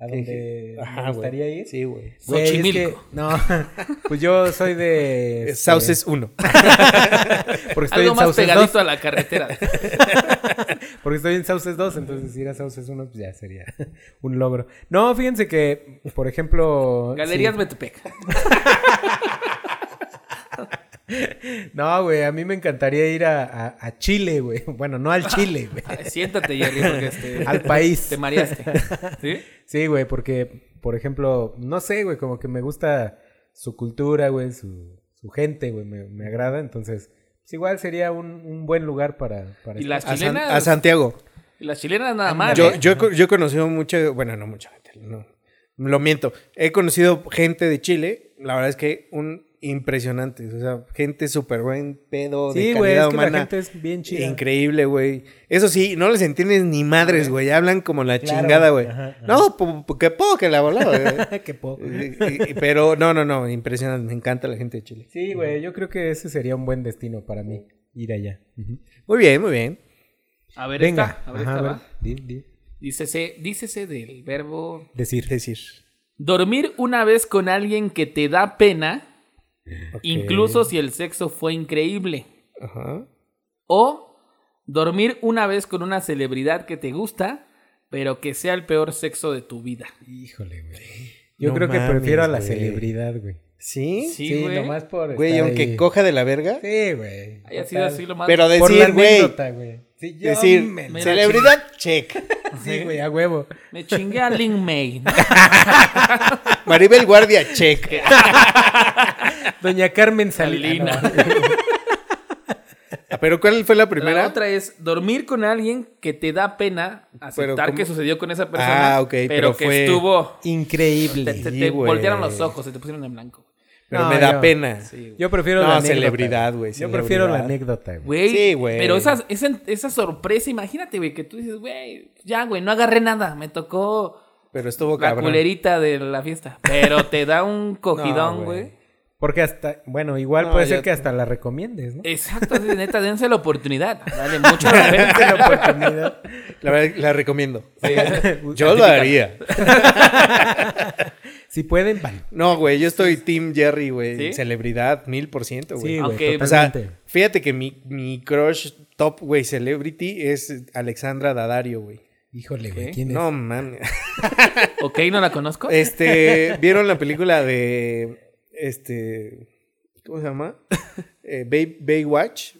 ¿A dónde Ajá, me güey. gustaría ir? Sí, güey. Güey, es que- Xochimilco. no, pues yo soy de... este, Sauces 1. Porque estoy Algo en más Sauces pegadito 2. a la carretera. Porque estoy en Sauces 2, entonces ir a Sauces 1 pues ya sería un logro. No, fíjense que, por ejemplo... Galerías sí. Metepec. No, güey, a mí me encantaría ir a, a- a Chile, güey. Bueno, no al Chile, güey. Siéntate, Jerry, porque este, Al país. te mareaste. ¿Sí? Sí, güey, porque, por ejemplo, no sé, güey, como que me gusta su cultura, güey, su, su gente, güey, me, me agrada. Entonces, pues igual sería un, un buen lugar para... para Y estar. las A, San- chilenas. a Santiago. y las chilenas nada más. Yo, ¿eh? yo, yo he conocido mucha, bueno, no mucha gente, no, lo miento. He conocido gente de Chile, la verdad es que un impresionante, o sea, gente súper buen pedo, de Sí, güey, calidad es que la humana. gente es bien chida. Increíble, güey. Eso sí, no les entiendes ni madres, güey. Hablan como la Claro, chingada, güey. No, que poco que la volaba. Qué poco. Pero no, no, no, impresionante. Me encanta la gente de Chile. Sí, güey, yo creo que ese sería un buen destino para mí, ir allá. Muy bien, muy bien. A ver, Venga, esta. A ver, ajá, esta a ver, va. di- di- Dícese, dícese del verbo decir. Decir. dormir una vez con alguien que te da pena, Incluso si el sexo fue increíble. Ajá. O dormir una vez con una celebridad que te gusta, pero que sea el peor sexo de tu vida. Híjole, güey. Yo No creo que prefiero a la güey. celebridad, güey. ¿Sí? Sí, Sí, güey. nomás por Güey, aunque ahí. coja de la verga. Sí, güey. Haya sido así lo más. Pero Por la decir, güey. anécdota, güey. Sí, yo Decir, me- celebridad, check. Sí, güey, a huevo. Me chingué a Lin May. ¿no? Maribel Guardia, check. Doña Carmen Salina. Salina. Ah, Pero ¿cuál fue la primera? La otra es dormir con alguien que te da pena aceptar que sucedió con esa persona. Ah, ok, pero, pero que fue- estuvo. Increíble. Te, te- voltearon los ojos, se te pusieron en blanco. Pero No, me da yo- pena. Yo prefiero No, la anécdota. celebridad, güey, Yo prefiero la anécdota, güey. Sí, güey. Pero esa, esa, esa sorpresa, imagínate, güey, que tú dices, güey, ya, güey, no agarré nada. Me tocó Pero estuvo la cabrón. culerita de la fiesta. Pero te da un cogidón, güey. Porque hasta, bueno, igual No, puede ser que hasta la recomiendes, ¿no? Exacto, de neta, dense la oportunidad. Dale mucho la pena. Dense la oportunidad. La verdad, la recomiendo. Sí. Yo lo haría. Si pueden, vale. No, güey, yo estoy Team Jerry, güey. ¿Sí? Celebridad, mil por ciento, güey. Sí, Aunque- güey, O sea, fíjate que mi, mi crush top, güey, celebrity es Alexandra Daddario, güey. Híjole, güey, ¿Qué? ¿quién es? No, man. Ok, no la conozco. Este, ¿vieron la película de, este, ¿cómo se llama? Eh, Bay, Baywatch.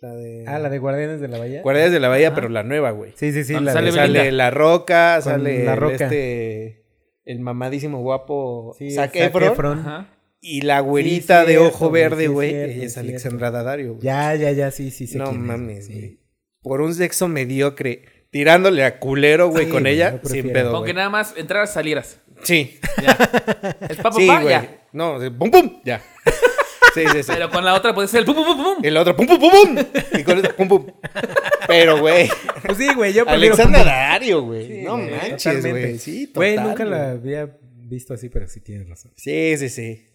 La de... Ah, la de Guardianes de la Bahía. Guardianes de la Bahía, pero la nueva, güey. Sí, sí, sí. La sale de... Belinda. Sale La Roca, Con sale La el, Roca. este, el mamadísimo guapo Sí, Zac Zac Efron. Efron. Ajá. Y la güerita Sí, de ojo güey, verde, sí, güey, cierto, ella es cierto. Alexandra Daddario, güey. Ya, ya, ya, sí, sí. sé no mames, sí. güey. Por un sexo mediocre, tirándole a culero, güey, Sí, con ella, sin pedo, Con güey. que nada más entraras, salieras. Sí, Ya. Es pa, pa, sí, pa, güey. ya. No, de pum, pum, ya. Sí, sí, sí. Pero con la otra puede ser el pum, pum, pum, pum. El otro, pum, pum, pum, pum. Y con eso, pum, pum. Pero, güey. Pues sí, güey, yo. Alexandra Daddario, güey. Sí, no güey, manches, totalmente. güey. Sí, Güey, nunca la había visto así, pero sí tienes razón. Sí, sí, sí.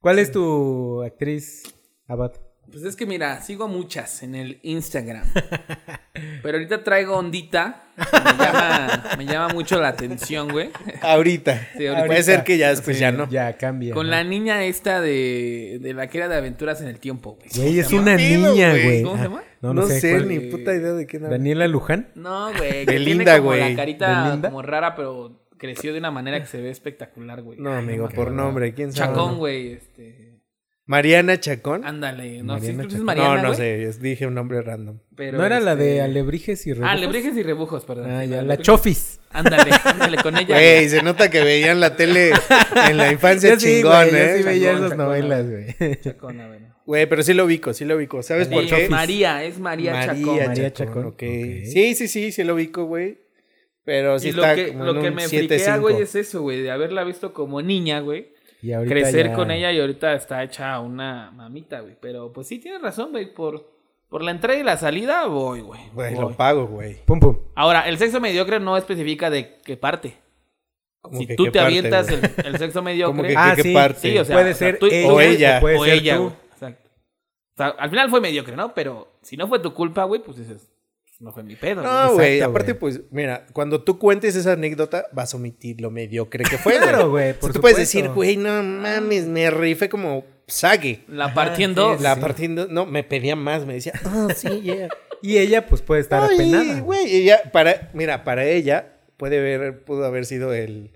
¿Cuál es tu actriz, Abad? Pues es que mira, sigo muchas en el Instagram. Pero ahorita traigo ondita. Me llama, me llama mucho la atención, güey. Ahorita. Sí, ahorita. Puede ser que ya después Sí, ya no. Ya cambia. Con ¿no? la niña esta de, de la que era de aventuras en el tiempo, güey. Güey, es ¿Qué una niña, güey? ¿Cómo se llama? No, No, no, sé. sé cuál- ni Eh, puta idea de quién habla. Daniela Luján. No, güey. Que Belinda, tiene como güey. la carita ¿Belinda? como rara, pero creció de una manera que se ve espectacular, güey. No, Ay, amigo, por nombre, ¿quién sabe? Chacón, güey, este... Mariana Chacón. Ándale, no, Mariana sí, Chacón. Mariana, no, no sé, dije un nombre random. pero, ¿No era la de este, Alebrijes y Rebujos? Ah, Alebrijes y Rebujos, perdón. Ah, ya, la. Chofis. Ándale, ándale con ella. Güey, se nota que veían la tele en la infancia Yo sí, chingón, güey, yo ¿eh? sí veía esas novelas, güey. Chacona, güey. Güey, pero sí lo ubico, sí lo ubico. ¿Sabes Sí, por qué? María, es María, Chacón. María Chacón. Chacón, ok. Sí, sí, sí, sí lo ubico, güey. Pero sí y lo está que, como lo en que un me 7-5. friquea, güey, es eso, güey, de haberla visto como niña, güey. Y Crecer ya- con ella y ahorita está hecha una mamita, güey. Pero pues sí tienes razón, güey, por, por la entrada y la salida, voy, güey. Güey, lo pago, güey. Pum, pum. Ahora, el sexo mediocre no especifica de qué parte. Como Si que tú te parte, avientas el, el sexo mediocre, que Ah, qué sí, parte. sí, o sea, puede o sea, ser tú- ella o ella. puede o ser ella, tú. güey. O sea, al final fue mediocre, ¿no? Pero si no fue tu culpa, güey, pues dices, no fue mi pedo. No, güey, aparte, pues, mira, cuando tú cuentes esa anécdota, vas a omitir lo mediocre que fue, Claro, güey, O sea, por tú puedes decir, güey, no mames, me rifé como sague. La partiendo. sí, La sí. partiendo, no, me pedía más, me decía, ah, sí, yeah. Y ella, pues, puede estar Ay, apenada. güey, ella, para, mira, para ella, puede ver, pudo haber sido el,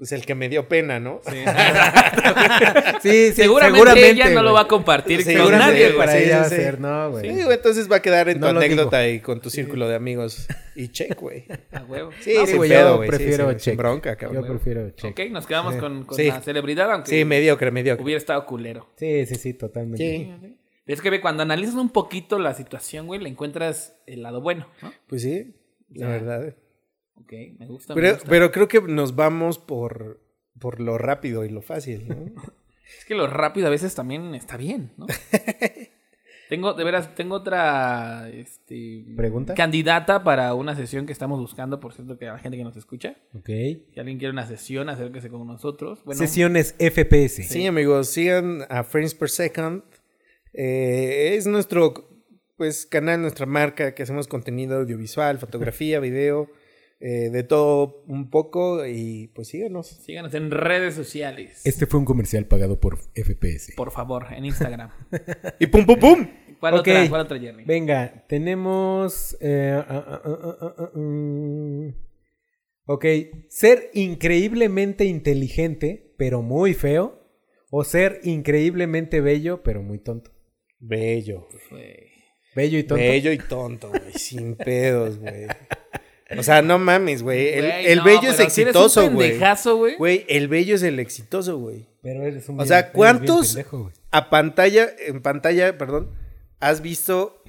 pues el que me dio pena, ¿no? Sí, sí, seguramente, ella no güey. lo va a compartir con Seguramente, nadie, Seguramente güey. para sí, ella va a sí. ser, no, güey. Sí, güey, entonces va a quedar en No tu anécdota y con tu círculo de amigos. Y check, güey. A huevo. Sí, sin güey, pedo, güey, sí, prefiero sí, check. bronca, cabrón. Yo prefiero check. Ok, nos quedamos con, con Sí. la celebridad, aunque Sí, mediocre, mediocre. hubiera estado culero. Sí, sí, sí, totalmente. Sí, Es que ve, cuando analizas un poquito la situación, güey, le encuentras el lado bueno, ¿no? pues sí, la verdad. Ok, me gusta. me Pero, gusta. pero creo que nos vamos por, por lo rápido y lo fácil, ¿no? Es que lo rápido a veces también está bien, ¿no? tengo, de veras, tengo otra este, ¿Pregunta? candidata para una sesión que estamos buscando, por cierto, que a la gente que nos escucha. Ok. Si alguien quiere una sesión, acérquese con nosotros. Bueno, Sesiones FPS. Sí, amigos, sigan a Frames Per Second. Eh, es nuestro pues canal, nuestra marca, que hacemos contenido audiovisual, fotografía, video, eh, de todo un poco y pues síganos. síganos en redes sociales. Este fue un comercial pagado por FPS. Por favor, en Instagram. Y pum pum pum. ¿Cuál otra? ¿Cuál otra, Jerry? Venga, tenemos... eh, ah, ah, ah, mm. Ok, ser increíblemente inteligente, pero muy feo. O ser increíblemente bello, pero muy tonto. Bello. Bello y tonto. Bello y tonto, güey. sin pedos, güey. O sea, no mames, güey. El, Güey, el no, bello es exitoso, güey. pendejazo, güey. Güey, el bello es el exitoso, güey. Pero eres un O sea, bien ¿cuántos pendejo, a pantalla, en pantalla, perdón, has visto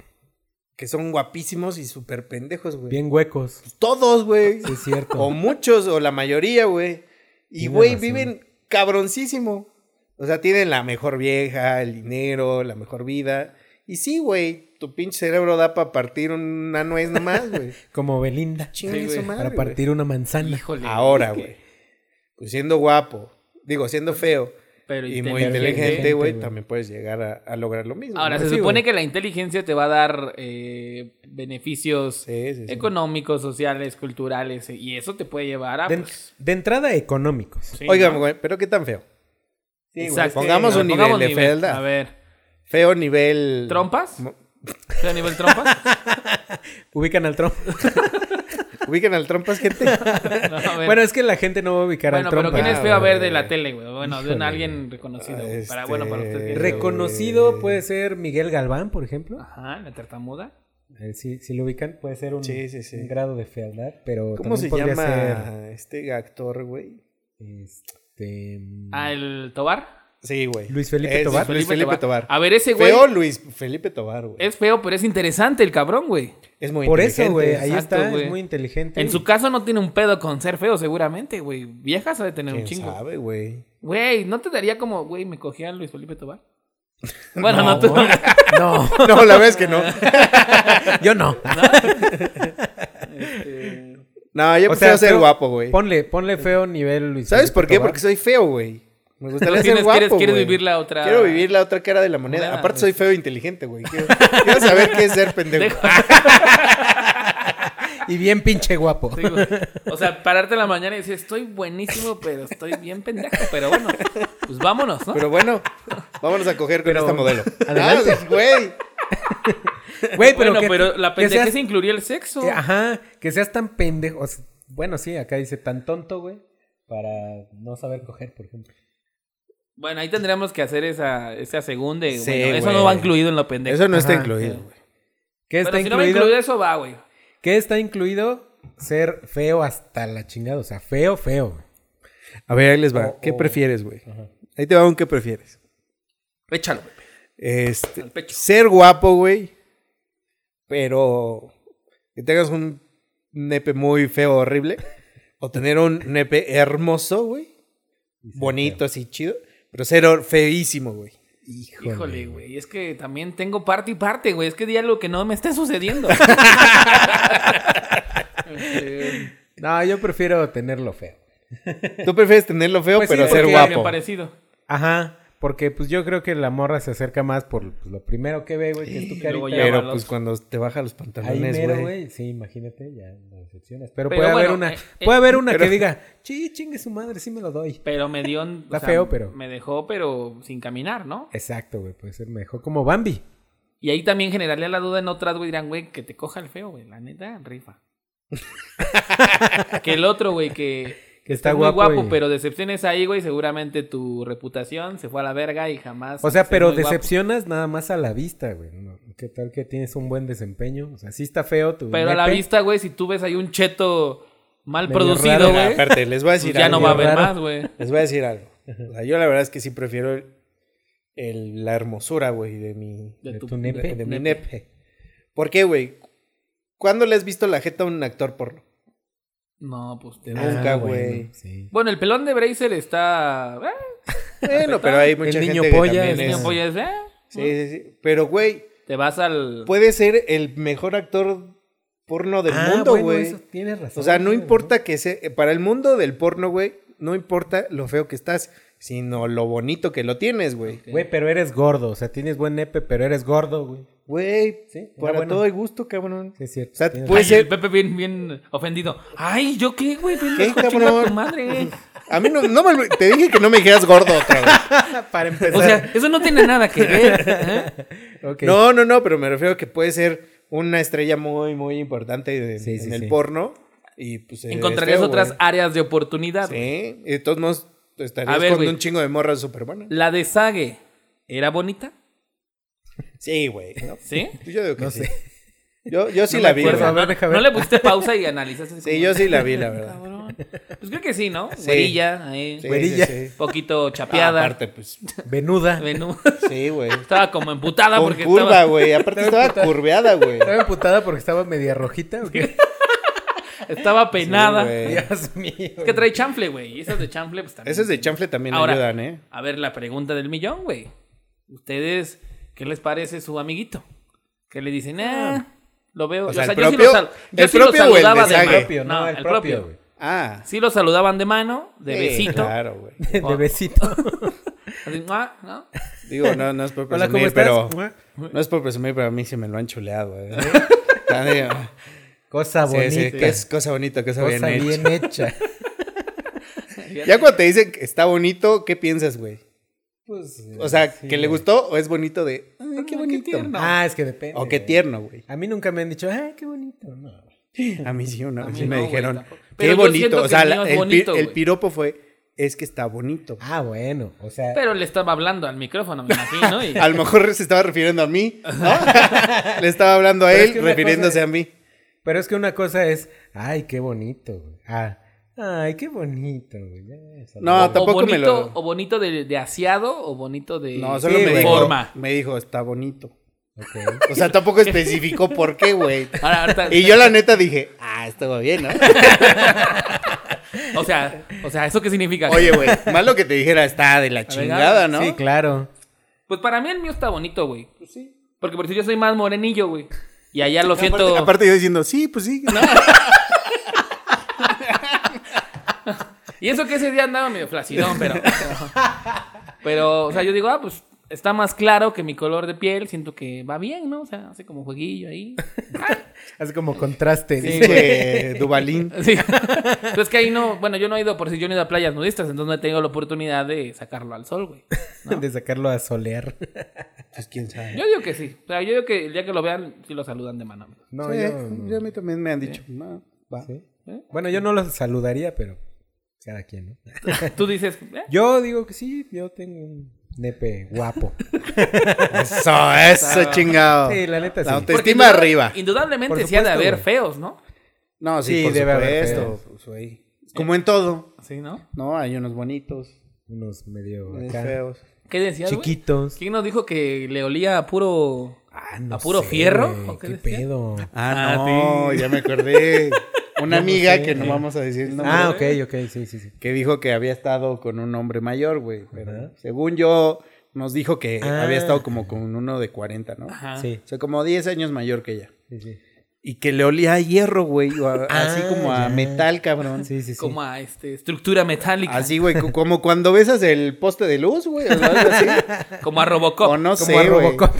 que son guapísimos y súper pendejos, güey? Bien huecos. Todos, güey. Sí, es cierto. O muchos, o la mayoría, güey. Y, güey, viven cabroncísimo. O sea, tienen la mejor vieja, el dinero, la mejor vida. Y sí, güey, tu pinche cerebro da para partir una nuez nomás, güey. Como Belinda. Chingue Sí, su güey. madre, Para partir una manzana. Híjole. Ahora, güey. Pues siendo guapo, digo, siendo feo Pero y muy inteligente. güey, también puedes llegar a, a lograr lo mismo. Ahora, ¿no? se Sí, supone que la inteligencia te va a dar eh, beneficios Sí, sí, sí. económicos, sociales, culturales, y eso te puede llevar a... De, pues, de entrada, económicos. sí, Oigan, ¿no? güey, pero qué tan feo. Exacto. Pongamos un nivel pongamos de fealdad. A ver, Feo nivel. ¿trompas? ¿Feo a nivel trompas? Ubican al Trump. Ubican al trompas, gente. No, bueno, es que la gente no va a ubicar Bueno, al Trump. pero ¿quién Ah, es feo a ver de la tele, güey? Bueno, de un alguien reconocido. güey. Este- Para, bueno, para usted. ¿quién es feo? Reconocido puede ser Miguel Galván, por ejemplo. Ajá, la tartamuda. Eh, Si, si lo ubican, puede ser un, Sí, sí, sí. un grado de fealdad, pero ¿Cómo se llama este actor, güey? ser este, Ah, el Tobar. Sí, güey. Luis Felipe Es Tobar. Luis Felipe Tobar. A ver, ese güey Feo Luis Felipe Tobar, güey. es feo, pero es interesante el cabrón, güey. Es muy Por eso, güey, ahí Exacto, está, güey. es muy inteligente. En su caso no tiene un pedo con ser feo, seguramente, güey. Vieja sabe tener un ¿Quién chingo. sabe, güey? Güey, ¿no te daría como, güey, me cogía Luis Felipe Tobar? Bueno, no, tú. No, No, la verdad es que no. yo no. No, yo O prefiero sea, ser feo- guapo, güey. Ponle, ponle feo nivel Luis ¿Sabes Felipe por qué? Tobar. Porque soy feo, güey. Me gustaría ser tienes- guapo, quieres, vivir la otra. Quiero vivir la otra cara de la moneda. Aparte soy feo e inteligente, güey. Quiero, quiero saber qué es ser pendejo. Dejo- Y bien pinche guapo. Sí, güey. O sea, pararte en la mañana y decir, estoy buenísimo, pero estoy bien pendejo. Pero bueno, pues vámonos, ¿no? Pero bueno, vámonos a coger con Pero- esta modelo. Adelante. Ah, güey. Güey, pero bueno, que- pero la que pendejez seas- incluiría el sexo. eh, Ajá, que seas tan pendejo. o sea, bueno, sí, acá dice tan tonto, güey, para no saber coger, por ejemplo. Bueno, ahí tendríamos que hacer esa, esa segunda. y Sí, bueno, eso no va incluido en lo pendejo. Eso no está Ajá. incluido, güey. ¿Qué Pero está si no va incluido? eso, va, güey. ¿Qué está incluido? Ser feo hasta la chingada, o sea, feo, feo. güey. A ver, ahí les va. ¿Qué prefieres, güey? Ahí te va un qué prefieres. Échalo, güey. Este, ser guapo, güey, pero que tengas un nepe muy feo, horrible, o tener un nepe hermoso, güey, bonito, así chido, pero ser hor- feísimo, güey. Híjole, güey. Es que también tengo parte y parte, güey. Es que di algo que no me está sucediendo. No, yo prefiero tenerlo feo. Tú prefieres tenerlo feo, Pues sí, pero ser guapo. parecido. Ajá, porque pues yo creo que la morra se acerca más por pues, lo primero que ve, güey, que es tu carita. ya Pero pues cuando te baja los pantalones, güey. güey. Sí, imagínate, ya no decepciones. Pero, Pero puede haber una, eh, eh, puede haber una pero- que diga, sí, chingue su madre, sí me lo doy. Pero me dio. Está feo, pero- Me dejó, pero sin caminar, ¿no? Exacto, güey, puede ser mejor como Bambi. Y ahí también generaría la duda en otras, güey. Dirán, güey, que te coja el feo, güey. La neta, rifa. que el otro, güey, que. Que está estés muy guapo guapo, y- pero decepciones ahí, güey. Seguramente tu reputación se fue a la verga y jamás. O sea, pero guapo. decepcionas nada más a la vista, güey. ¿no? ¿Qué tal que tienes un buen desempeño? O sea, sí está feo tu Pero a la vista, güey, si tú ves ahí un cheto mal Medio producido, güey. Aparte, les voy a pues decir ya algo. no va a haber raro. más, güey. Les voy a decir algo. O sea, yo la verdad es que sí prefiero el- el- la hermosura, güey, de mi, De de tu nepe. de mi nepe. nepe. ¿Por qué, güey? ¿Cuándo le has visto la jeta a un actor porno? No, pues. te- Ah, Nunca, güey. bueno, sí. Bueno, el pelón de Bracer está. eh, Bueno, pero hay mucha El niño gente polla, que también el es... niño polla es, eh, Sí, sí, sí. Pero, güey, Te vas al. puede ser el mejor actor porno del Ah, mundo, bueno, güey. eso tienes razón. O sea, no importa que sea... Para el mundo del porno, güey, no importa lo feo que estás, sino lo bonito que lo tienes, güey. Güey, pero eres gordo. O sea, tienes buen nepe, pero eres gordo, güey. Güey, Sí, para bueno. todo hay gusto, cabrón. Sí, es cierto. O sea, tienes puede Ay, ser... el Pepe bien, bien ofendido. Ay, ¿yo qué, güey? ¿Qué, cabrón? tu madre. A mí no, no me... Te dije que no me dijeras gordo otra vez. Para empezar. O sea, eso no tiene nada que ver. ¿eh? No, no, no, pero me refiero a que puede ser una estrella muy, muy importante de- Sí, sí, en el sí. porno. Y pues. Encontrarías feo, otras güey. áreas de oportunidad. Sí, de todos modos estarías A ver, con un chingo de morras súper buenas. La de Sage, ¿era bonita? Sí, güey. ¿no? ¿Sí? Yo digo que No sí. sé. Yo, yo sí No la vi, acuerdo, ver, ver. ¿No le pusiste pausa y analizaste? Sí, yo sí la vi, la verdad. Cabrón. Pues creo que sí, ¿no? Sí. Güerilla, ahí. Sí, Güerilla. sí, sí. Poquito Ah, chapeada. aparte, pues. Venuda. Menú. Sí, güey. Estaba como emputada Con porque curva, estaba, güey. Aparte Estaba estaba curveada, güey. ¿Estaba emputada porque estaba media rojita o qué? estaba penada. güey. Dios mío. es que trae chanfle, güey. Y esas de chanfle, pues también. Esas de chanfle también Ahora, ayudan, ¿eh? A ver, la pregunta del millón, güey. ¿Ustedes qué les parece su amiguito? Que le dicen, ah, lo veo. O sea, el yo sí propio- lo, sal- yo el sí lo propio o el saludaba de de mano. El propio, no, el propio, güey. Ah. Sí lo saludaban de mano, de sí, besito. Claro, güey. De besito. Así, "Mua", ¿no? Digo, no, no es por Hola, ¿cómo presumir, estás? pero... No es por presumir, pero a mí sí me lo han chuleado, ¿eh? Cosa sí, bonita. sí, que es cosa bonita, cosa, Cosa bien, bien, hecha. hecha. Ya cuando te dicen que está bonito, ¿qué piensas, güey? Pues, O sea, sí, ¿que le gustó o es bonito de... Ay, Ah, qué qué bonito. tierno. Ah, es que depende. o qué tierno, güey. A mí nunca me han dicho, ay, qué bonito. No. A mí sí, una mí sí me güey, dijeron, tampoco. qué Pero bonito. O sea, el el, bonito, piropo fue, es que está bonito. Ah, bueno. O sea, Pero le estaba hablando al micrófono, me imagino. Y... A lo mejor se estaba refiriendo a mí, ¿no? Le estaba hablando a Pero es él, que refiriéndose cosa a mí. Pero es que una cosa es, ay, qué bonito. güey. Ah, ay, qué bonito. güey. No, o tampoco me lo- O bonito de, de aseado o bonito de, No, solo Sí, me dijo, forma. me dijo, está bonito. O sea, tampoco especificó por qué, güey. Ahora, ahorita- Y yo la neta dije, ah, estuvo bien, ¿no? O sea, o sea, ¿eso qué significa? Oye, güey, más lo que te dijera está de la chingada, ¿no? Sí, claro. Pues para mí el mío está bonito, güey. Pues sí. Porque por si yo soy más morenillo, güey. Y allá lo siento. Aparte, aparte yo diciendo, sí, pues sí. ¿no? Y eso que ese día andaba medio flacidón, pero, pero. Pero, o sea, yo digo, ah, pues está más claro que mi color de piel. Siento que va bien, ¿no? O sea, hace como jueguillo ahí. Hace como contraste. Sí, dice. Dubalín. Sí. Entonces que ahí no, bueno, yo no he ido, por si yo no he ido a playas nudistas, entonces no he tenido la oportunidad de sacarlo al sol, güey. ¿no? De sacarlo a solear. Pues quién sabe. Yo digo que sí. O sea, yo digo que el día que lo vean, sí lo saludan de mano. No, Sí, yo. yo a mí también me han dicho. no, va. ¿Sí? Bueno, yo no los saludaría, pero cada quien, ¿no? Tú dices, eh, Yo digo que sí, yo tengo un nepe guapo. Eso, eso, chingado. Sí, la neta sí. La autoestima arriba. Indudablemente sí ha de haber güey. feos, ¿no? No, sí, Sí, por debe haber supuesto. pues. Como en todo. Sí, ¿no? No, hay unos bonitos, Unos medio acá, feos. ¿Qué decías, chiquitos. ¿Quién nos dijo que le olía a puro... Ah, no ¿A puro sé, fierro? güey, ¿O qué pedo? Ah, Ah, no, sí. ya me acordé. Una no amiga sé. que no vamos a decir el nombre. Ah, ok, ok, sí, sí, sí. Que dijo que había estado con un hombre mayor, güey. Pero Ajá. según yo, nos dijo que Ah. había estado como con uno de 40, ¿no? Ajá. Sí, O sea, como 10 años mayor que ella. sí, sí. Y que le olía a hierro, güey. o a- así Ah, como a ya. metal, cabrón. Sí, sí, sí. Como a este, estructura metálica. Así, güey, co- como cuando besas el poste de luz, güey, o algo así. Como a Robocop. O no Como sé, a güey. Robocop.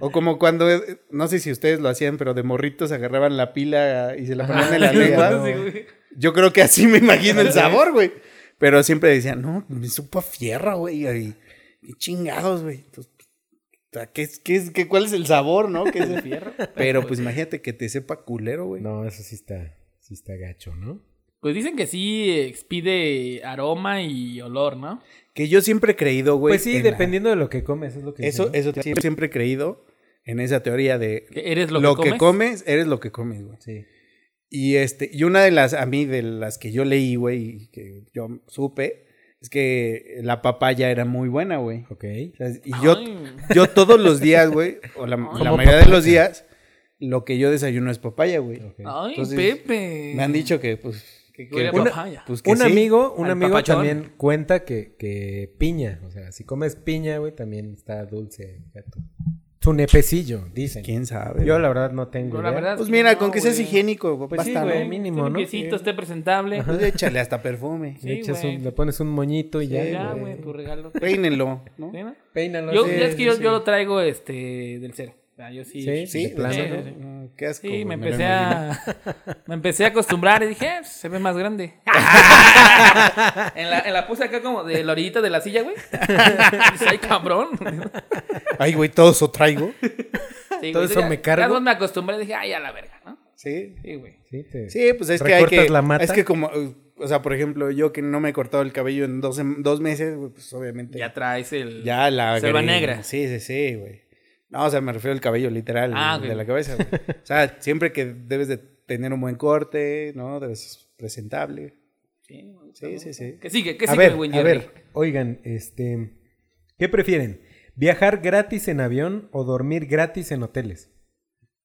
O como cuando, eh, no sé si ustedes lo hacían, pero de morritos agarraban la pila y se la ponían en la lengua. Yo creo que así me imagino el sabor, güey. Pero siempre decían, no, me supo a fierro, güey. Y, qué chingados, güey. ¿qué, es- qué, es- qué, ¿Cuál es el sabor, no? ¿Qué es el fierro? Pero pues imagínate que te sepa culero, güey. No, eso sí está, sí está gacho, ¿no? Pues dicen que sí expide aroma y olor, ¿no? Que yo siempre he creído, güey. pues sí, la- dependiendo de lo que comes, es lo que Eso, dicen, ¿no? eso siempre, siempre he creído en esa teoría de eres lo, lo, que, que, comes. comes, eres lo que comes, güey. Sí. Y este, y una de las, a mí, de las que yo leí, güey, y que yo supe, es que la papaya era muy buena, güey. Ok. O sea, y yo, Ay. yo todos los días, güey, o la, la mayoría de papaya. los días, lo que yo desayuno es papaya, güey. ok. Ay, Entonces, Pepe. Me han dicho que, pues, que una- papaya. pues que Un sí. amigo, un Al amigo papachón. también cuenta que, que piña, o sea, si comes piña, güey, también está dulce. gato. Su nepecillo, dicen. ¿Quién sabe? Yo la verdad no tengo Pero la idea. verdad Pues es mira, no, con que seas higiénico, Pues sí, basta, güey, ¿no? mínimo, ¿no? quesito, esté presentable. Pues échale hasta perfume. Le, Sí, echas un- le pones un moñito y ya. Ya, güey. tu regalo. Peínenlo, ¿no? ¿Sí? Peínalo. Yo, sí, ya es que sí, yo, sí. yo lo traigo este del cero. Sea, yo sí. Sí, Sí, de plano, sí, ¿no? sí. Ah, Qué asco. Sí, me empecé a me empecé a acostumbrar y dije, "Eh, se ve más grande. en, la, en la puse acá como de la orillita de la silla, güey. Ay, cabrón. Ay, güey, todo eso traigo. Sí, Todo güey, eso ya- me cargo. Ya cuando me acostumbré dije, ay, a la verga, ¿no? Sí. Sí, güey. Sí, te- Sí, pues es que hay que. la mata. Es que como. O sea, por ejemplo, yo que no me he cortado el cabello en dos, dos meses, güey, pues obviamente. Ya traes el. Ya la. Selva negra. Sí, sí, sí, güey. No, o sea, me refiero al cabello literal Ah, de la cabeza, güey. O sea, siempre que debes de tener un buen corte, ¿no? Debes ser presentable. Sí, Sí, sí, sí. Que sigue, que A sigue, ver, mi buen a ver, oigan, este, ¿qué prefieren? ¿Viajar gratis en avión o dormir gratis en hoteles?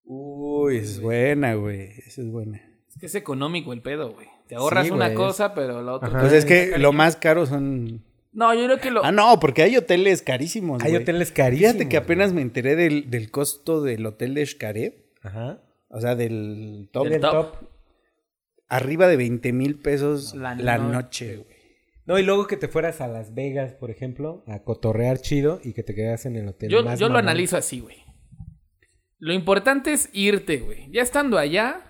Uy, es buena, güey. Esa es buena. Es que es económico el pedo, güey. Te ahorras Sí, una cosa, pero la otra. Pues es que lo más caro son. No, yo creo que lo. Ah, no, porque hay hoteles carísimos. Hay güey. hoteles carísimos. Fíjate que apenas me enteré del, del costo del hotel de Xcaret. Ajá. O sea, del top. Del top. Arriba de 20 mil pesos La la, no- noche, güey. No, y luego que te fueras a Las Vegas, por ejemplo, a cotorrear chido y que te quedas en el hotel Yo, más yo lo analizo así, güey. Lo importante es irte, güey. Ya estando allá,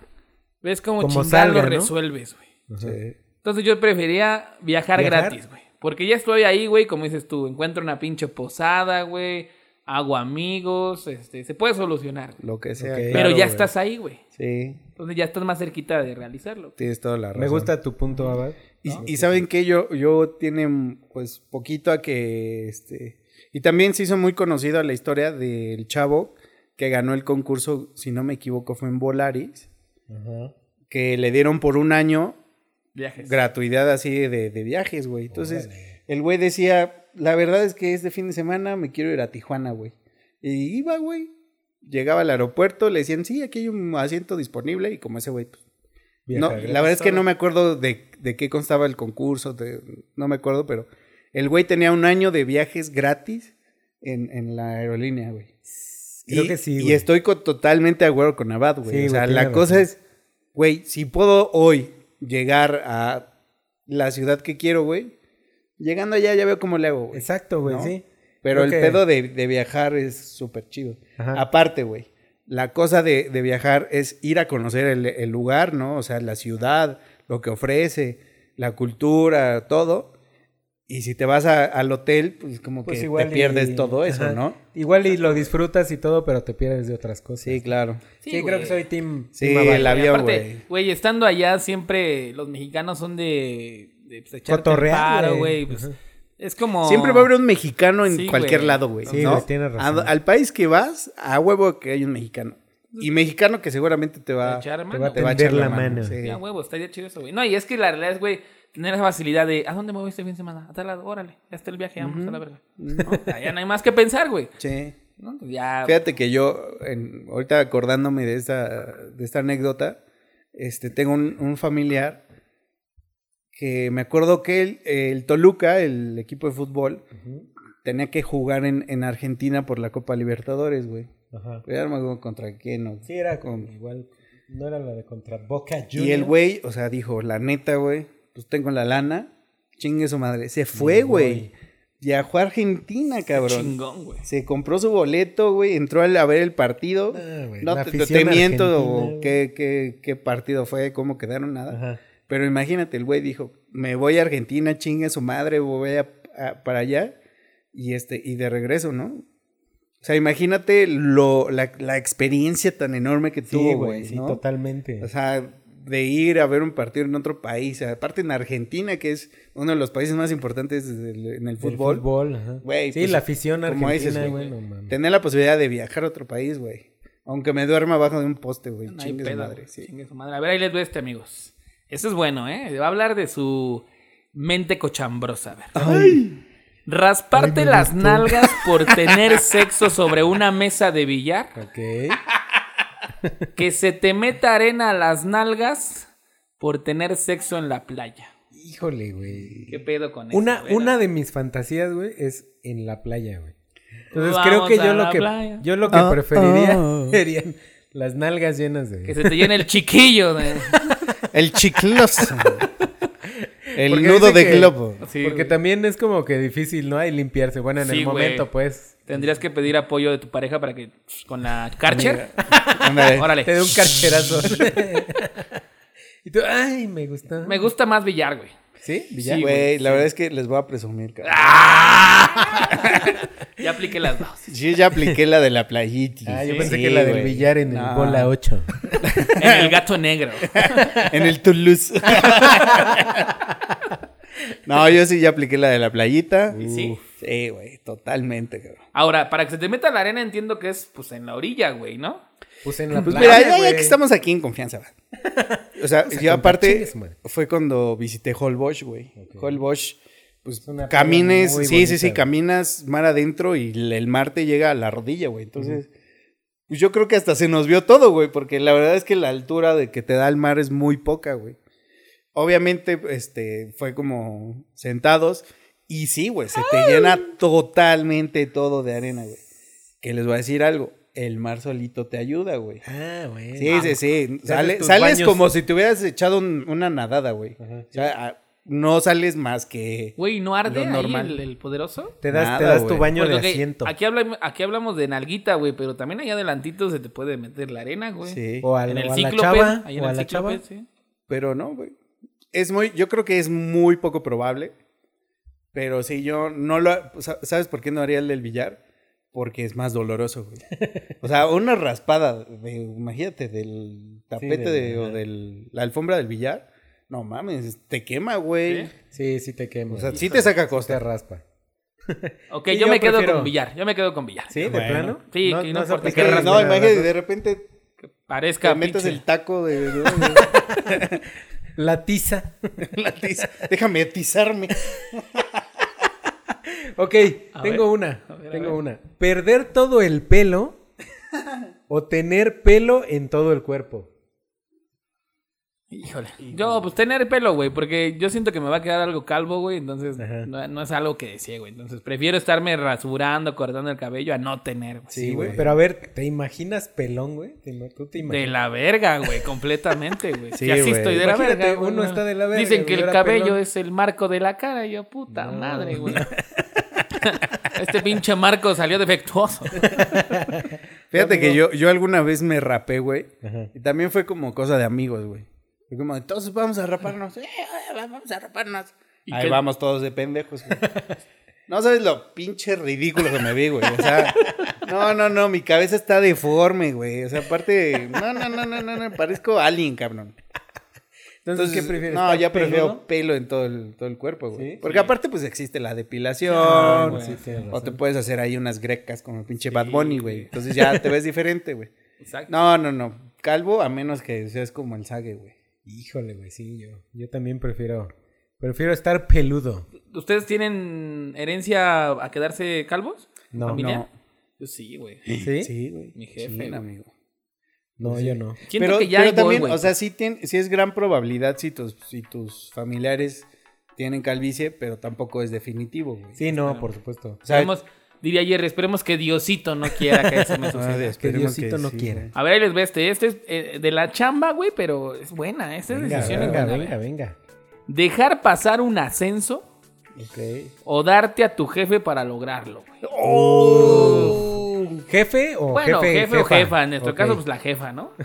ves cómo Como chingado salga, lo ¿no? resuelves, güey. Sí. Entonces yo prefería viajar, ¿Viajar? gratis, güey. Porque ya estoy ahí, güey, como dices tú. Encuentro una pinche posada, güey. Hago amigos, este, se puede solucionar. Lo que sea. Pero claro, ya estás ahí, güey. Sí, Entonces ya estás más cerquita de realizarlo. tienes toda la razón. Me gusta tu punto, Abad. Y, y saben que yo, yo tiene pues poquito a que este. Y también se hizo muy conocida la historia del chavo que ganó el concurso, si no me equivoco, fue en Volaris, Ajá. que le dieron por un año Viajes. gratuidad así de, de viajes, güey. Entonces, Órale. el güey decía, la verdad es que este fin de semana me quiero ir a Tijuana, güey. Y iba, güey. Llegaba al aeropuerto, le decían, sí, aquí hay un asiento disponible. Y como ese güey, pues, no, la verdad es que no me acuerdo de, de qué constaba el concurso, de- no me acuerdo, pero el güey tenía un año de viajes gratis en, en la aerolínea, güey. Creo y, que sí, Y estoy totalmente de acuerdo con Abad, güey. Sí, o sea, güey, la cosa razón. es, güey, si puedo hoy llegar a la ciudad que quiero, güey. Llegando allá ya veo cómo le hago, güey. Exacto, güey, ¿no? sí. Pero Creo el que- pedo de, de viajar es súper chido. Ajá. Aparte, güey, la cosa de, de viajar es ir a conocer el, el lugar, ¿no? O sea, la ciudad, lo que ofrece, la cultura, todo. Y si te vas a- al hotel, pues como Pues que te y- pierdes todo eso, ajá. ¿no? Igual y lo disfrutas y todo, pero te pierdes de otras cosas. Sí, claro. Sí, Sí, creo que soy team. Sí, team el avión, güey. güey, estando allá siempre los mexicanos son de, de pues, Cotorrear, paro, güey. Pues, es como... Siempre va a haber un mexicano en Sí, cualquier lado, güey. Sí, ¿no? tienes razón. A- al país que vas, a huevo que hay un mexicano. Y mexicano que seguramente te va, echar Te mano, va a te va a echar la mano. sí. Ya, huevo, estaría chido eso, güey. No, y es que la realidad es, güey, tener esa facilidad de, ¿a dónde me voy este fin de semana? A tal lado, órale, ya está el viaje, vamos a la verga. ¿No? Ya no hay más que pensar, güey. Sí. ¿No? Pues ya... Fíjate que yo, en- ahorita acordándome de esta, de esta anécdota, este, tengo un, un familiar que me acuerdo que el, el Toluca, el equipo de fútbol, tenía que jugar en, en Argentina por la Copa Libertadores, güey. Ajá. No me acuerdo contra quién. o- Sí, era con- igual. No era la de contra Boca Juniors. Y el güey, o sea, dijo, la neta, güey, pues tengo la lana, chingue su madre. Se fue, güey. Viajó a Argentina, cabrón. Chingón, güey. Se compró su boleto, güey, entró a ver el partido. Ah, no te, te miento qué, qué, qué partido fue, cómo quedaron, nada. Ajá. Pero imagínate, el güey dijo, me voy a Argentina, chingue su madre, voy a, a- para allá. Y este, y de regreso, ¿no? O sea, imagínate lo, la, la experiencia tan enorme que Sí, tuvo, güey, güey. sí, ¿no? totalmente. O sea, de ir a ver un partido en otro país, aparte en Argentina, que es uno de los países más importantes del- en el fútbol. ajá. Güey, sí, pues, la afición como argentina, dices, güey. no mames. Tener la posibilidad de viajar a otro país, güey. Aunque me duerma abajo de un poste, güey. No Chingue su madre, sí. Chingue su madre. A ver, ahí les doy este, amigos. Eso es bueno, ¿eh? Va a hablar de su mente cochambrosa. A ver. Ay. Rasparte Ay, las nalgas por tener sexo sobre una mesa de billar. Ok. Que se te meta arena a las nalgas por tener sexo en la playa. Híjole, güey. ¿Qué pedo con eso? Una, güey? una de mis fantasías, güey, es en la playa, güey. Entonces Vamos creo que yo lo que playa. yo lo que preferiría ah. serían las nalgas llenas de Que se te llene el chiquillo. de- El chicloso. el Porque nudo de que- globo. Sí, Porque güey. también es como que difícil, ¿no? Hay limpiarse. Bueno, en Sí, el güey. momento, pues. Tendrías que pedir apoyo de tu pareja para que con la Karcher. Ándale. Órale. Te dé un carcherazo. y tú, ay, me gusta. Me gusta más billar, güey. ¿Sí? Güey, la verdad es que les voy a presumir, cabrón. Ya apliqué las dos. Sí, ya apliqué la de la playita. Ah, yo Sí, pensé que la del billar en el No. bola 8. En el gato negro. En el Toulouse. no, yo sí ya apliqué la de la playita. ¿Y sí? Sí, güey, totalmente, cabrón. Ahora, para que se te meta la arena entiendo que es pues en la orilla, güey, ¿no? Pues en la Pues playa, mira, ya, que estamos aquí en confianza, va. O sea, yo aparte fue cuando visité Holbox, güey. Holbox, pues una camines, sí, sí, bonita, sí, caminas mar adentro y el el mar te llega a la rodilla, güey. Entonces, pues yo creo que hasta se nos vio todo, güey, porque la verdad es que la altura de que te da el mar es muy poca, güey. Obviamente, este, fue como sentados y sí, güey, se te llena totalmente todo de arena, güey. Que les voy a decir algo, el mar solito te ayuda, güey. Ah, güey. Sí, sí, sí. Sale- sales baños. como si te hubieras echado un- una nadada, güey. Ajá, O sea, ah, no sales más que... Güey, ¿no arde Lo ahí normal. el, el poderoso? Te das, Nada, te das tu baño de asiento. Aquí, habla- aquí hablamos de nalguita, güey, pero también allá adelantito se te puede meter la arena, güey. Sí. O a, En la- el o a la chava. ahí en o a la chava. sí. Pero no, güey. Es muy... Yo creo que es muy poco probable. Pero sí, yo no lo... sa- ¿Sabes por qué no haría el del billar? Porque es más doloroso, güey. O sea, una raspada, de, imagínate, del tapete del- de, o de la alfombra del billar. No mames, te quema, güey. ¿Sí? Sí, sí te quema. O sea, sí te saca costa. Te raspa. Ok, Sí, yo, yo me quedo prefiero- con billar. Yo me quedo con billar. ¿Sí? ¿De Bueno. plano? Sí, que no has importa Es que que, no, imagínate, de repente Parezca te metes pinche- el taco de... La tiza. la tiza. Déjame atizarme. Ok, A tengo ver, una. ver, tengo una. ¿Perder todo el pelo o tener pelo en todo el cuerpo? Híjole. Yo, pues tener pelo, güey, porque yo siento que me va a quedar algo calvo, güey, entonces no, no es algo que desee, güey. Entonces prefiero estarme rasurando, cortando el cabello a no tener, güey. Sí, güey. Pero a ver, ¿te imaginas pelón, güey? ¿Te ima- ¿Tú te De la verga, güey, completamente, güey. Sí, Sí, así estoy de la verga. uno ¿no? está de la verga, Dicen que el cabello pelón. es el marco de la cara. y yo, puta No. madre, güey. este pinche marco salió defectuoso. Fíjate que yo, yo alguna vez me rapé, güey. Y también fue como cosa de amigos, güey. Fue como, entonces vamos a raparnos. Eh, vamos a raparnos. ¿Y Ahí qué? vamos todos de pendejos, güey. No sabes lo pinche ridículo que me vi, güey. O sea, no, no, no, mi cabeza está deforme, güey. O sea, aparte, no, no, no, no, no, no, parezco alien, cabrón. Entonces, ¿qué prefieres? No, ¿Estar ya prefiero pelo en todo el, todo el cuerpo, güey. ¿Sí? Porque aparte, pues existe la depilación. Ah, sí, o te puedes hacer ahí unas grecas como el pinche Bad Bunny, güey. Entonces ya te ves diferente, güey. Exacto. No, no, no. Calvo a menos que seas como el Sage, güey. Híjole, güey, sí, yo. Yo también prefiero. Prefiero estar peludo. ¿Ustedes tienen herencia a quedarse calvos? No, ¿Familia? no. Yo sí, güey. ¿Sí? Sí, güey. Mi jefe, Sí, amigo. No, yo no. Siento Pero, que ya pero también, o sea, sí, tien- sí es gran probabilidad si tus, si tus familiares tienen calvicie, pero tampoco es definitivo, güey. Sí, no, por supuesto. O sea, Esperemos- diría ayer, esperemos que Diosito no quiera que eso me ah, suceda. Que esperemos Diosito no sí, quiera. A ver, ahí les ve este. Este es eh, de la chamba, güey, pero es buena. Esta Venga, decisión es venga, buena. venga, venga. Dejar pasar un ascenso Ok. o darte a tu jefe para lograrlo, güey. ¿Jefe o Bueno, jefe? jefe, o jefa. En nuestro caso, pues la jefa, ¿no?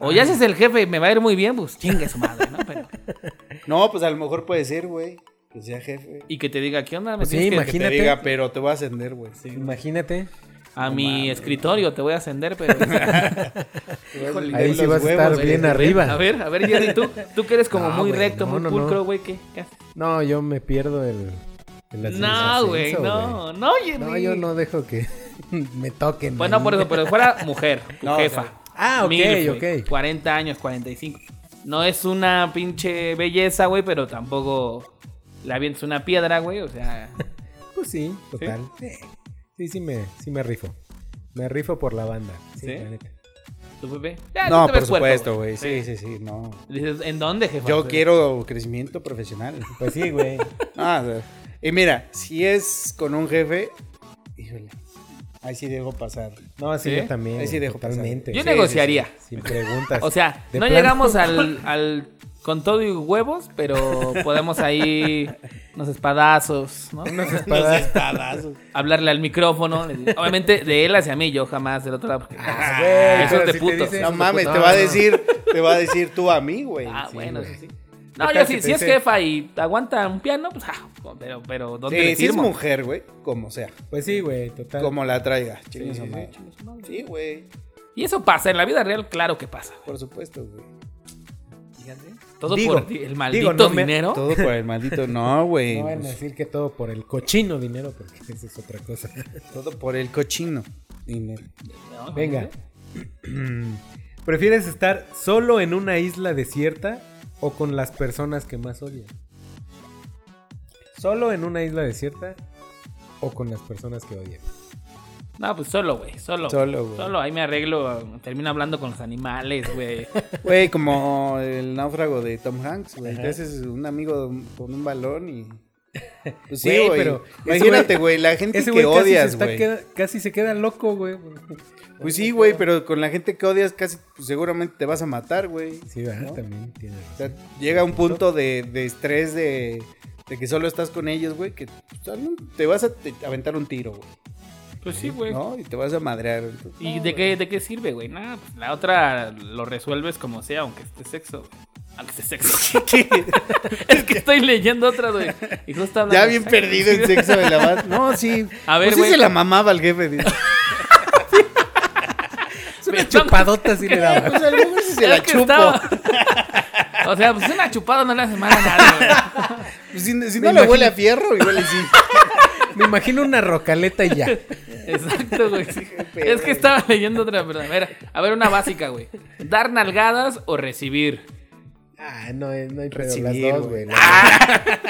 O ya si es el jefe me va a ir muy bien, pues chingue su madre, ¿no? Pero- No, pues a lo mejor puede ser, güey. Que sea jefe. y que te diga, ¿qué onda? Me Pues sí, que- Que te Imagínate. diga, pero te voy a ascender, güey. Imagínate. a mi escritorio te voy a ascender, pero... Híjole, Ahí sí vas a huevos, estar güey. bien A arriba. ver, a ver, Jerry, tú, tú que eres como No, muy güey, recto, no, muy no, pulcro, no. güey, ¿qué? ¿Qué haces? No, yo me pierdo el. No, güey, no, no, Jerry. No, yo no dejo que me toquen. Bueno, ahí. por eso, pero fuera mujer, tu No, jefa. o sea, Ah, ok, güey, ok. 40 años, 45. No es una pinche belleza, güey, pero tampoco le avientas una piedra, güey, o sea... Pues sí, total. Sí, sí me, sí me rifo. Me rifo por la banda. Sí, ¿Sí? la neta. ¿Tu bebé? Ya, No, por supuesto, güey. Sí, sí, sí, no. Dices, ¿en dónde, jefa? Yo quiero crecimiento profesional. Pues sí, güey. Ah, o sea, y mira, si es con un jefe, híjole, ahí sí dejo pasar. No, sí, ¿Sí? yo también. Ahí sí dejo pasar. totalmente. Yo Sí, negociaría. Sin preguntas. O sea, no plano. llegamos al, al con todo y huevos, pero podemos ahí unos espadazos, ¿no? Unos. Espadazos. Hablarle al micrófono. Obviamente de él hacia mí, yo jamás del otro lado. porque- Ah, güey, Eso es de si dice- No mames, te va a no. decir, te va a decir tú a mí, güey. Ah, Sí, bueno, güey. eso sí. No, ¿Qué yo sí, si es jefa y aguanta un piano, pues, ah, pero, pero, ¿dónde Sí, le si es mujer, güey, como sea, Pues sí, güey, total. como la traiga. Sí, güey, Y eso pasa, en la vida real, claro que pasa. por supuesto, güey. Todo Digo, por el maldito digo, no me- dinero. Todo por el maldito, no, güey. No van a pues, decir que todo por el cochino dinero, porque esa es otra cosa. todo por el cochino. Dinero. No, Venga. ¿Prefieres estar solo en una isla desierta o con las personas que más odias? ¿Solo en una isla desierta o con las personas que odias? No, pues solo, güey, solo. Solo, güey. Solo, ahí me arreglo, termino hablando con los animales, güey. Güey, como el náufrago de Tom Hanks, güey. Te haces un amigo con un balón y. Pues sí, Güey, pero Imagínate, güey- la gente Ese que odias, güey. casi se queda loco, güey. Pues sí, güey, pero con la gente que odias casi pues, seguramente te vas a matar, güey. Sí. ¿No? También tiene O sea, llega un punto de, de estrés de, de que solo estás con ellos, güey, que pues, te vas a te- aventar un tiro, güey. Pues sí, güey. ¿No? Y te vas a madrear. ¿Y de qué, de qué sirve, güey? Nada, pues la otra lo resuelves como sea, aunque esté sexo. Aunque esté sexo. es que estoy leyendo otra, güey. Y justo hablando Ya bien perdido en sexo de la base. No, sí. A ver, pues sí güey. se la mamaba al jefe. dice. Una chupadota sí le daba. Pues a lo mejor sí se la Es chupo. estaba- o sea, pues una chupada no le hace mal a nadie, Pues si, si no le huele a fierro, igual y sí. Me imagino una rocaleta y ya. Exacto, güey. sí. Es que estaba leyendo otra, pero a ver, a ver, una básica, güey. ¿Dar nalgadas o recibir? Ah, no, no hay pedo, las dos, güey. güey. las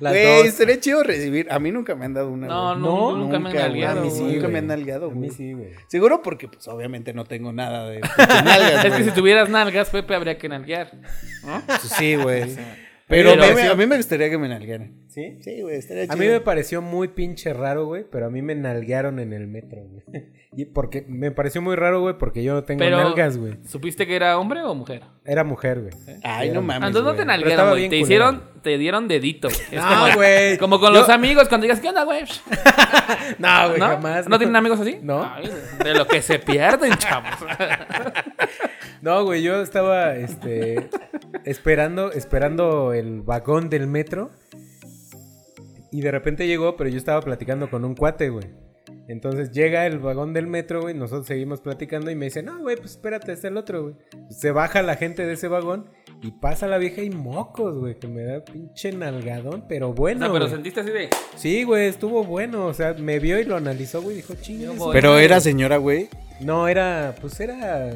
Las Güey, dos. sería chido recibir. A mí nunca me han dado una. No, no, No, nunca me han güey. A mí sí, nunca me han mí güey. sí, güey. Seguro porque, pues, obviamente no tengo nada de nalgas, Es que si tuvieras nalgas, Pepe, habría que nalguear. ¿no? Pues Sí, güey. Pero, Pero- a, mí, a mí me gustaría que me nalgueran. ¿Sí? Sí, güey, estaría chido. A mí me pareció muy pinche raro, güey, pero a mí me nalguearon en el metro, güey. Y porque me pareció muy raro, güey, porque yo no tengo Pero, nalgas, güey. ¿supiste que era hombre o mujer? Era mujer, güey. Ay, no mames. Entonces no te nalguearon, güey. Te hicieron, te dieron dedito, güey. Es No, como, güey. como con Yo- los amigos cuando digas, ¿qué onda, güey? No, güey, ¿No? jamás. ¿No tienen amigos así? No. Ay, de lo que se pierden, chavos. No, güey, yo estaba, este, esperando, esperando el vagón del metro. Y de repente llegó, pero yo estaba platicando con un cuate, güey. Entonces llega el vagón del metro, güey, nosotros seguimos platicando y me dice, no, güey, pues espérate, es el otro, güey. Se baja la gente de ese vagón y pasa la vieja y mocos, güey, que me da pinche nalgadón, pero bueno. No, pero güey. sentiste así de. Sí, güey, estuvo bueno, o sea, me vio y lo analizó, güey, dijo, voy. Pero madre". era señora, güey. No, era, pues era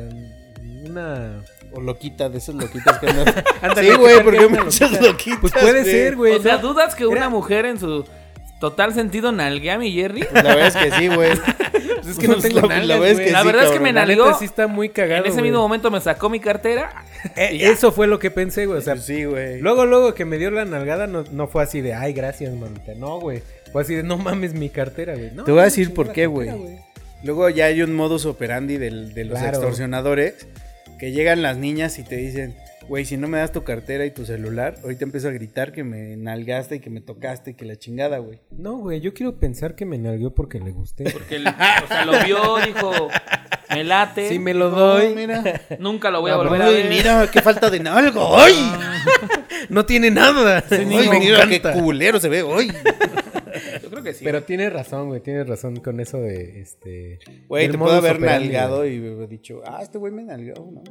una... O loquita, de esas loquitas que andan. Ándale, sí, ¿qué güey, porque muchas loquita? loquitas. Pues puede ser, güey. o sea, ¿no? ¿dudas que una mujer en su total sentido nalguea a mi Jerry? La verdad es que sí, güey. Pues es que no Pues tengo la- nalgas, la verdad es que La sí, verdad es que me nalgó. sí está muy cagado, En ese güey. mismo momento me sacó mi cartera. Eh, eso fue lo que pensé, güey. O sea, Pues sí, güey. luego, luego que me dio la nalgada, no, no fue así de, ay, gracias, mamita. No, güey. Fue así de, no mames mi cartera, güey. No, Te voy a decir por qué, güey. Luego ya hay un modus operandi del- de los Claro. extorsionadores que llegan las niñas y te dicen, güey, si no me das tu cartera y tu celular, ahorita empiezo a gritar que me nalgaste y que me tocaste y que la chingada, güey. No, güey, yo quiero pensar que me nalgueó porque le gusté. Que el- o sea, lo vio, dijo, me late. Si me lo doy. Mira. Nunca lo voy a No, volver a Ay, ver. mira, qué falta de nalgo. ¡Ay! No tiene nada. Ay, me mira, qué culero se ve. ¡Ay! Que sí. Pero tienes razón, güey. Tienes razón con eso de, este... Güey, te puedo haber operandi, nalgado y haber dicho, ah, este güey me nalgó, ¿no?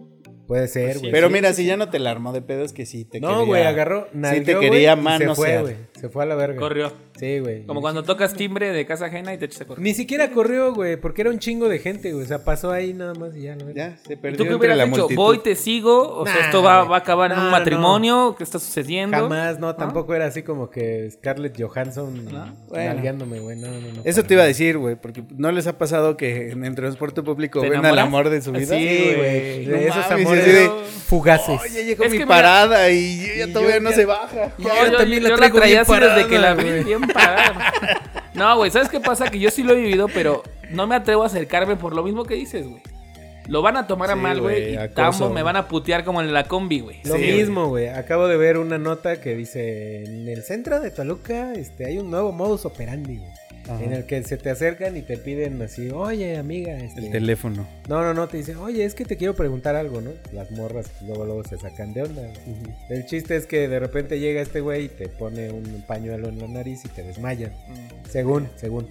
Puede ser, güey. Pero Sí, mira, sí, si sí. ya no te la armó de pedo, es que sí te No, quería. güey, agarró, Sí nalgueó, te quería manosear. Se fue a la verga. Corrió. Sí, güey. Como cuando tocas timbre de casa ajena y te echas a correr. Ni siquiera corrió, güey, porque era un chingo de gente, güey. O sea, pasó ahí nada más y ya, verga. Ya, se ¿Y perdió tú qué entre hubieras la hecho? multitud. ¿Voy, te sigo? O sea, ¿esto va, va a acabar en No, un no, matrimonio? ¿Qué está sucediendo? Jamás, no, tampoco era así como que Scarlett Johansson ¿No? Bueno. nalgueándome, güey. No, no, no. Eso te iba a decir, güey, porque no les ha pasado que en el transporte público ¿Te ven al amor de su vida. Sí, güey. No esos mames, amores de- fugaces. Oye, llegó Es mi parada y ya Y todavía no se baja. Y No, yo también la traigo desde que la vi bien parada. No, güey, ¿sabes qué pasa? Que yo sí lo he vivido, pero no me atrevo a acercarme por lo mismo que dices, güey. Lo van a tomar a Sí, mal, güey, y tambo me van a putear como en la combi, güey. Lo Sí, mismo, güey. Acabo de ver una nota que dice: En el centro de Toluca este, hay un nuevo modus operandi, güey. Ajá. En el que se te acercan y te piden así: Oye, amiga. Este... El teléfono. No, no, no, te dicen: Oye, es que te quiero preguntar algo, ¿no? Las morras luego, luego se sacan de onda. El chiste es que de repente llega este güey y te pone un pañuelo en la nariz y te desmayan. Según, según.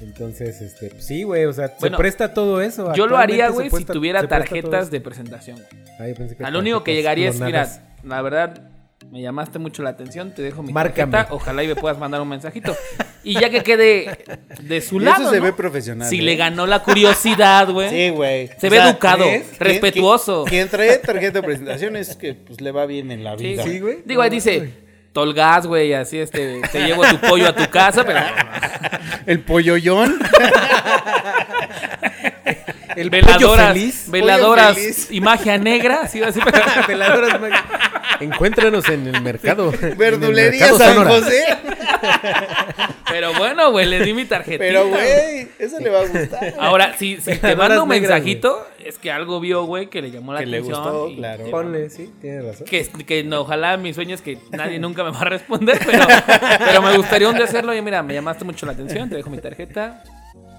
Entonces, este, pues sí, güey, o sea, Bueno, se presta todo eso. Yo lo haría, güey, si tuviera tarjetas de presentación. Ah, yo pensé que A lo único que llegaría es, mira, la verdad, me llamaste mucho la atención, te dejo mi Márcame. tarjeta, ojalá y me puedas mandar un mensajito. Y ya que quede de su Y lado, eso se ¿no? ve profesional. Si ¿eh? le ganó la curiosidad, güey. Sí, güey. Se O ve sea, educado, respetuoso. Quien, trae tarjeta de presentación es que pues le va bien en la Sí, vida. Sí, güey. Digo, ahí No, dice. Tolgas, güey, así este, te llevo tu pollo a tu casa, pero El polloyón. El pollo veladoras, feliz. veladoras Pollo feliz. y magia negra, así, así, pero- Veladoras Encuéntranos en el mercado. en el Verdulería mercado San Sonora. José. pero bueno, güey, le di mi tarjetita. Pero, güey, eso le va a gustar. Ahora, si, si te manda un mensajito, es que algo vio, güey, que le llamó la Que le atención. gustó, y- claro. y- Ponle, sí, tienes razón. Que, que no, ojalá mi sueño es que nadie nunca me va a responder, pero, pero me gustaría un día hacerlo. Y mira, me llamaste mucho la atención, te dejo mi tarjeta.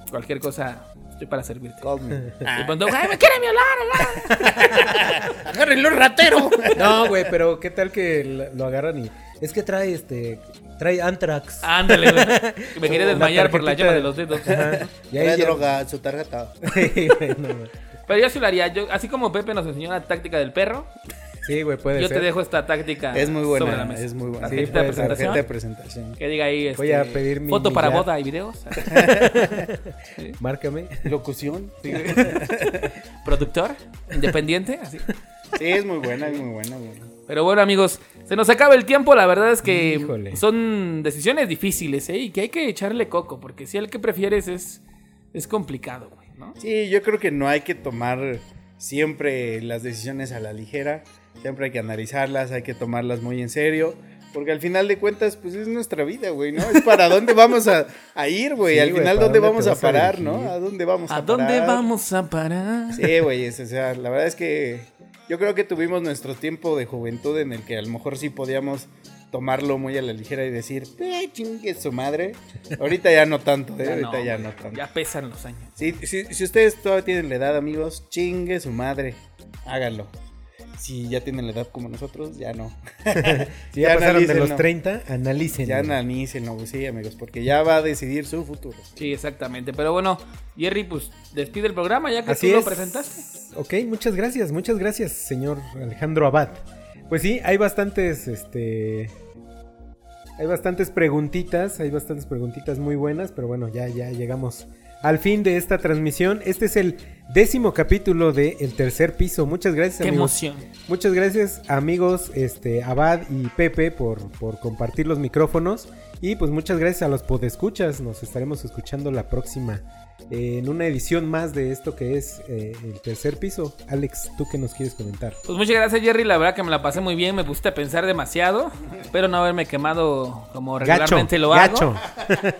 Cualquier cosa, estoy para servirte. Call me. Y pronto, "Ay, me quiere violar! Agárrenlo, ratero. No, güey, pero qué tal que lo agarran y. Es que trae este. Trae Antrax. Ándale, güey. Me quería La desmayar por la llama de- los dedos. Ajá. Y ahí Trae ya- droga, su tarjeta. Sí. Pero yo sí lo haría. Yo, así como Pepe nos enseñó la táctica del perro, Sí, güey, puede yo ser. te dejo esta táctica Es muy sobre la buena, mesa. es muy buena. Sí, Tarjeta puede de ser. presentación. Tarjeta de presentación. Que diga ahí Voy este, a pedir mi foto para millar. boda y videos. Márcame. Locución. Productor, independiente, así. Sí, es muy buena, es muy buena, güey. Pero bueno, amigos, se nos acaba el tiempo. La verdad es que son decisiones difíciles, ¿eh? Y que hay que echarle coco, porque si el que prefieres es, es complicado, güey, ¿no? Sí, yo creo que no hay que tomar siempre las decisiones a la ligera. Siempre hay que analizarlas, hay que tomarlas muy en serio. Porque al final de cuentas, pues es nuestra vida, güey, ¿no? Es para dónde vamos a, ir, güey. al final, ¿dónde, vamos a parar, no? ¿A dónde vamos a, parar? ¿A dónde vamos a parar? Sí, güey, o sea, la verdad es que yo creo que tuvimos nuestro tiempo de juventud en el que a lo mejor sí podíamos tomarlo muy a la ligera y decir, eh, chingue su madre. Ahorita ya no tanto, ¿eh? Ahorita ya no tanto. Ya pesan los años. Sí, si ustedes todavía tienen la edad, amigos, chingue su madre. Háganlo si ya tienen la edad como nosotros, ya no. si ya, pasaron de los 30, analicen. Ya analicen, no, sí, amigos, porque ya va a decidir su futuro. Sí, exactamente. Pero bueno, Jerry, pues despide el programa ya que tú lo presentaste. Ok, muchas gracias, muchas gracias, señor Alejandro Abad. Pues sí, hay bastantes, este... Hay bastantes preguntitas, hay bastantes preguntitas muy buenas, pero bueno, ya, ya llegamos al fin de esta transmisión. Este es el décimo capítulo de El Tercer Piso. Muchas gracias, Qué emoción. Muchas gracias, amigos, este, Abad y Pepe, por, por compartir los micrófonos. Y pues muchas gracias a los podescuchas. Nos estaremos escuchando la próxima en una edición más de esto que es eh, el tercer piso. Alex, ¿tú qué nos quieres comentar? Pues muchas gracias Jerry, la verdad que me la pasé muy bien, me pusiste a pensar demasiado, espero no haberme quemado como regularmente lo hago.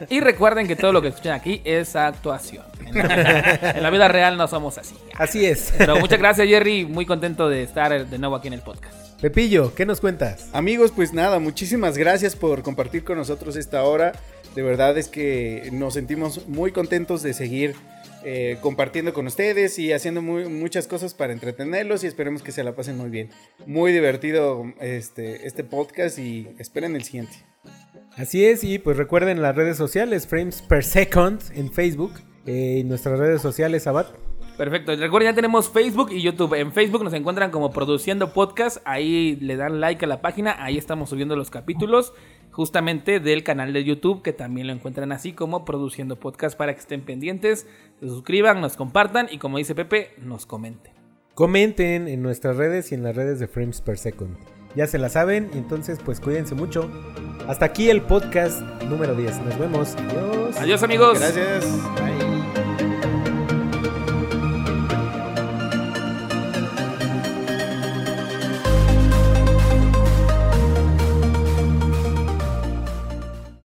Y recuerden que todo lo que escuchan aquí es actuación. En la, vida real no somos así. Así es. Pero muchas gracias Jerry, muy contento de estar de nuevo aquí en el podcast. Pepillo, ¿qué nos cuentas? Amigos, pues nada, muchísimas gracias por compartir con nosotros esta hora. De verdad es que nos sentimos muy contentos de seguir eh, compartiendo con ustedes y haciendo muchas cosas para entretenerlos y esperemos que se la pasen muy bien. Muy divertido este, este podcast y esperen el siguiente. Así es, y pues recuerden las redes sociales, Frames Per Second en Facebook eh, y nuestras redes sociales, Abad. Perfecto. Recuerden, ya tenemos Facebook y YouTube. En Facebook nos encuentran como Produciendo Podcast. Ahí le dan like a la página. Ahí estamos subiendo los capítulos justamente del canal de YouTube, que también lo encuentran así como produciendo podcast para que estén pendientes, se suscriban, nos compartan y como dice Pepe, nos comenten. Comenten en nuestras redes y en las redes de Frames Per Second. Ya se la saben, y entonces pues cuídense mucho. Hasta aquí el podcast número 10. Nos vemos. Adiós. Adiós amigos. Gracias. Bye.